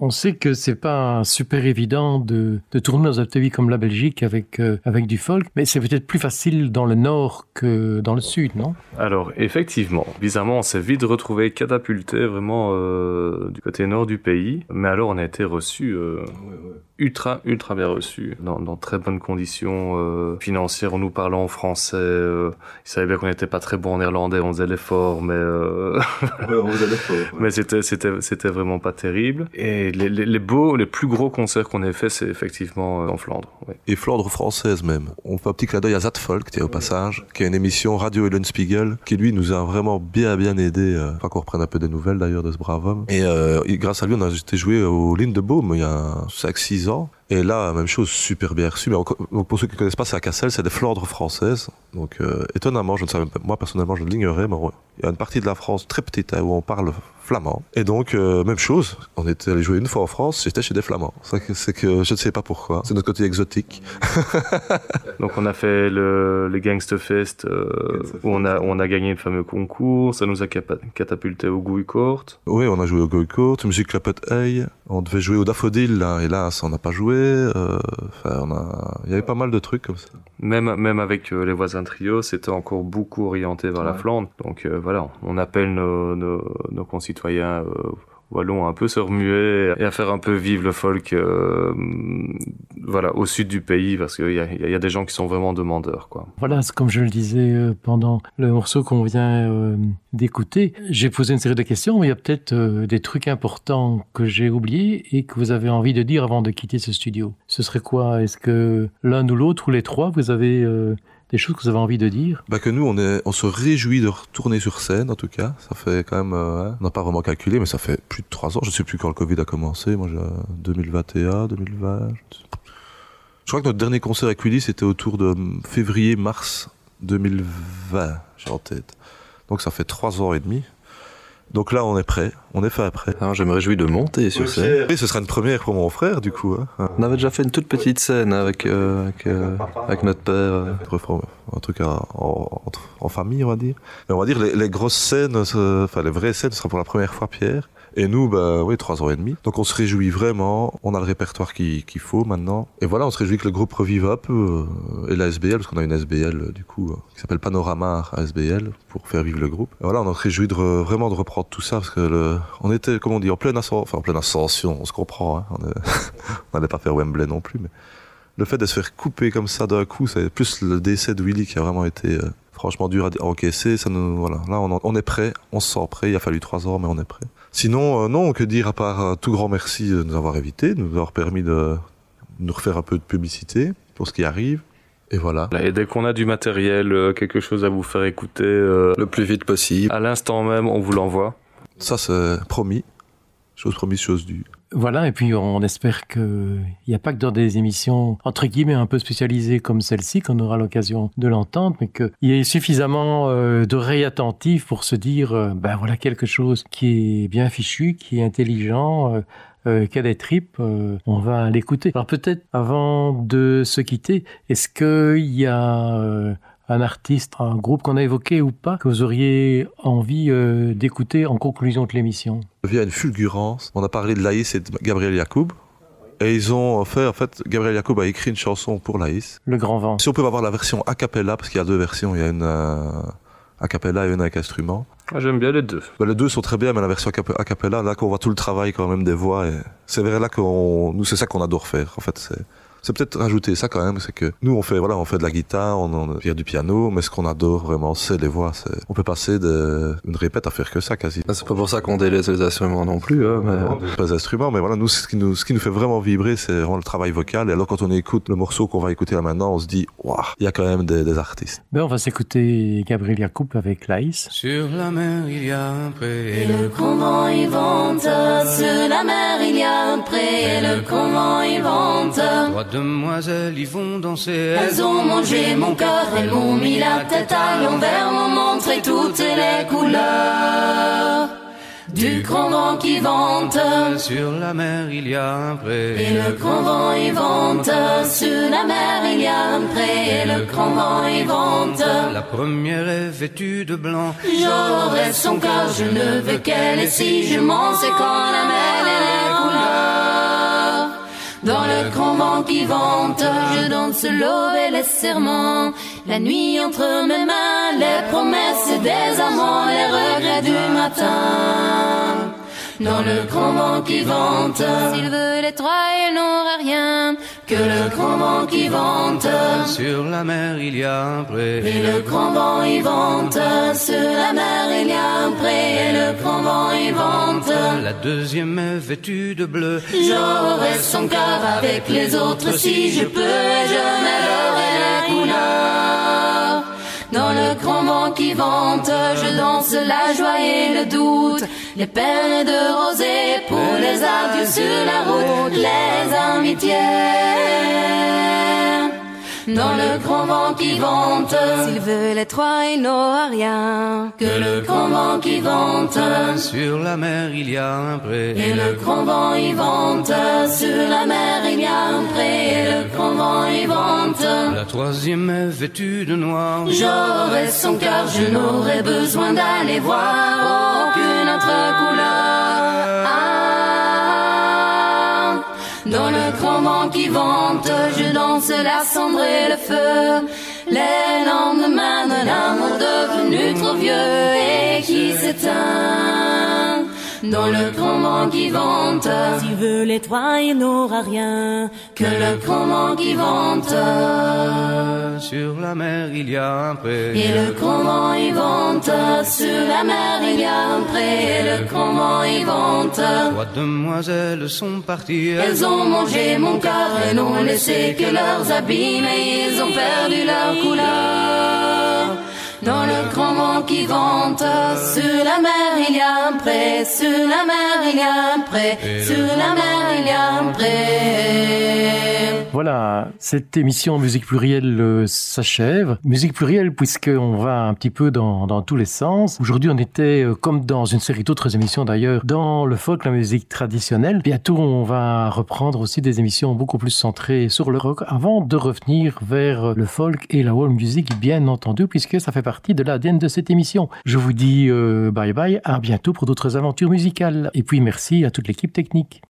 On sait que c'est pas super évident de, de tourner dans un pays comme la Belgique avec, euh, avec du folk, mais c'est peut-être plus facile dans le nord que dans le sud, non? Alors, effectivement, bizarrement, on s'est vite retrouvé catapulté vraiment euh, du côté nord du pays. Mais alors, on a été reçu euh, ultra, ultra bien reçu, dans, dans très bonnes conditions euh, financières. On nous parlait en français. Euh, ils savaient bien qu'on n'était pas très bon en néerlandais. On faisait l'effort, mais euh, mais c'était, c'était, c'était vraiment pas terrible. Et les, les, les beaux, les plus gros concerts qu'on ait fait, c'est effectivement euh, en Flandre. ouais. Et Flandre française même. On fait un petit clin d'œil à Zatfolk, tiens, au passage, qui a une émission Radio Ellen Spiegel, qui lui nous a vraiment bien bien aidé, euh, enfin qu'on reprenne un peu des nouvelles d'ailleurs de ce brave homme. Et, euh, grâce à lui, on a été joué au Lindebaume il y a 5-6 ans. Et là, même chose, super bien reçu. Mais donc pour ceux qui ne connaissent pas, c'est à Cassel, c'est des Flandres françaises. Donc euh, étonnamment, je ne savais pas, moi personnellement, je l'ignorais, mais il y a une partie de la France très petite hein, où on parle flamand. Et donc, euh, même chose, on était allé jouer une fois en France, j'étais chez des Flamands. C'est que, je ne sais pas pourquoi. C'est notre côté exotique. <laughs> Donc on a fait le, les Gangsta Fest euh, où on a, où on a gagné le fameux concours, ça nous a catapulté au Gouy Court. Oui, on a joué au Goycourt, Musique Clapet Hey, on devait jouer au Daffodil, là, hélas, on n'a pas joué. Euh, Enfin, on a, il y avait pas mal de trucs comme ça. Même, même avec euh, les voisins trio, c'était encore beaucoup orienté vers la. Flandre. Donc euh, voilà, on appelle nos, nos, nos concitoyens wallons à un peu se remuer et à faire un peu vivre le folk, euh, voilà, au sud du pays, parce qu'il y a, y a des gens qui sont vraiment demandeurs, quoi. Voilà, comme je le disais euh, pendant le morceau qu'on vient euh, d'écouter, j'ai posé une série de questions, mais il y a peut-être des trucs importants que j'ai oubliés et que vous avez envie de dire avant de quitter ce studio. Ce serait quoi? Est-ce que l'un ou l'autre ou les trois, vous avez des choses que vous avez envie de dire? Bah que nous, on, se réjouit de retourner sur scène, en tout cas. Ça fait quand même, euh, hein, on n'a pas vraiment calculé, mais ça fait plus de trois ans. Je sais plus quand le Covid a commencé. Moi, j'ai 2021, 2020. Je, je crois que notre dernier concert avec Willy, c'était autour de février-mars 2020, j'ai en tête. Donc ça fait trois ans et demi. Donc là, on est prêt. On est fait après. Alors, je me réjouis de monter sur scène. Et ce sera une première pour mon frère, du coup. Hein. On avait déjà fait une toute petite scène avec, euh, avec, euh, avec notre père. euh. Un truc en, en, en famille, on va dire. Mais on va dire les, les grosses scènes, enfin les vraies scènes, ce sera pour la première fois Pierre. Et nous, bah oui, trois ans et demi. Donc on se réjouit vraiment. On a le répertoire qu'il qu'il faut maintenant. Et voilà, on se réjouit que le groupe revive un peu. euh, et la SBL, parce qu'on a une SBL du coup euh, qui s'appelle Panorama SBL pour faire vivre le groupe. Et voilà, on se réjouit de re- vraiment de reprendre tout ça parce que le, on était, comme on dit, en pleine ascension, enfin en pleine ascension. On se comprend. Hein, on <laughs> on n'allait pas faire Wembley non plus, mais le fait de se faire couper comme ça d'un coup, c'est plus le décès de Willy qui a vraiment été euh, franchement dur à à encaisser. Ça nous, voilà, là on, en- on est prêt, on se sent prêt. Il a fallu trois ans, mais on est prêt. Sinon, euh, non, que dire à part un tout grand merci de nous avoir invités, de nous avoir permis de nous refaire un peu de publicité pour ce qui arrive. Et voilà. Et dès qu'on a du matériel, euh, quelque chose à vous faire écouter, euh, Le plus vite possible. à l'instant même, on vous l'envoie. Ça, c'est promis. Chose promise, chose due. Voilà, et puis on espère qu'il n'y a pas que dans des émissions, entre guillemets, un peu spécialisées comme celle-ci qu'on aura l'occasion de l'entendre, mais qu'il y ait suffisamment euh, d'oreilles attentives pour se dire, euh, ben voilà quelque chose qui est bien fichu, qui est intelligent, euh, euh, qui a des tripes, on va l'écouter. Alors peut-être, avant de se quitter, est-ce qu'il y a... un artiste, un groupe qu'on a évoqué ou pas, que vous auriez envie euh, d'écouter en conclusion de l'émission? Via une fulgurance, on a parlé de Laïs et de Gabriel Yacoub. Et ils ont fait, en fait, Gabriel Yacoub a écrit une chanson pour Laïs. Le Grand Vent. Si on peut avoir la version a cappella, parce qu'il y a deux versions, il y a une euh, a cappella et une avec instrument. Ah, J'aime bien les deux. Bah, les deux sont très bien, mais la version a cap- a cappella, là qu'on voit tout le travail quand même des voix, et c'est vrai là qu'on, nous c'est ça qu'on adore faire. En fait, c'est, c'est peut-être rajouter ça quand même, c'est que nous on fait voilà, on fait de la guitare, on, on fait du piano, mais ce qu'on adore vraiment, c'est les voix. C'est, on peut passer de, une répète à faire que ça quasi. Ah, C'est pas pour ça qu'on délaisse les instruments non plus. Hein, mais... Pas des instruments, mais voilà, nous, ce qui nous, ce qui nous fait vraiment vibrer, c'est vraiment le travail vocal. Et alors, quand on écoute le morceau qu'on va écouter là maintenant, on se dit, waouh, il y a quand même des, des artistes. Ben, on va s'écouter Gabriel Yacoub avec Laïs. Sur la mer, il y a un pré. Et le convent il vente, sur la mer il y a un pré, et le convent il vente. Demoiselles y vont danser. Elles ont mangé mon cœur, elles m'ont mis la tête à l'envers, m'ont montré toutes les couleurs du grand vent qui vente. Sur la mer, il y a un pré. Et le grand vent il vente, sur la mer il y a un pré, et le grand vent il vente. La première est vêtue de blanc. J'aurai son cœur, je ne veux qu'elle, et si je m'en sais quand la mer et les couleurs. Dans le grand vent qui vente, je danse l'aube et les serments. La nuit entre mes mains, les promesses des amants, les regrets du matin. Dans le grand vent qui vente, s'il veut les trois, il n'aura rien. Que le grand vent qui vente. Sur la mer, il y a un pré. Et le grand vent il vente, sur la mer il y a un pré, et le grand vent il vente. La deuxième est vêtue de bleu. J'aurai son cœur avec les autres si je peux, et je couleurs. Dans le grand vent qui vente, je danse la joie et le doute, les peines de rosée pour les adieux sur la route, les amitiés. Dans le grand vent qui vente, s'il veut les trois, il n'aura rien. Que le grand vent qui vente, Sur la mer, il y a un pré. et le grand vent il vente, sur la mer il y a un pré, et le grand vent il vente. La troisième est vêtue de noir. J'aurai son cœur, je n'aurai besoin d'aller voir aucune autre couleur. Ah, dans le grand vent qui vente, je danse la cendre et le feu. Les lendemains d'un amour devenu trop vieux et qui s'éteint. Dans le grand vent qui vente. S'il veut les toits, il n'aura rien que le grand vent qui vente. Sur la mer, il y a un pré. Et le grand vent y vente. Sur la mer, il y a un pré. Et le grand vent y vente. Trois demoiselles sont parties. Elles ont mangé mon cœur et n'ont laissé que leurs habits, mais ils ont perdu leur couleur dans le grand vent qui vente. Sur la mer, il y a un pré, sur la mer, il y a un pré, sur la mer, il y a un pré. Voilà, cette émission Musique Plurielle euh, s'achève. Musique Plurielle puisqu'on va un petit peu dans, tous les sens. Aujourd'hui, on était, euh, comme dans une série d'autres émissions d'ailleurs, dans le folk, la musique traditionnelle. Bientôt, on va reprendre aussi des émissions beaucoup plus centrées sur le rock avant de revenir vers le folk et la world music, bien entendu, puisque ça fait partie de l'ADN de cette émission. Je vous dis euh, bye bye, à bientôt pour d'autres aventures musicales. Et puis merci à toute l'équipe technique.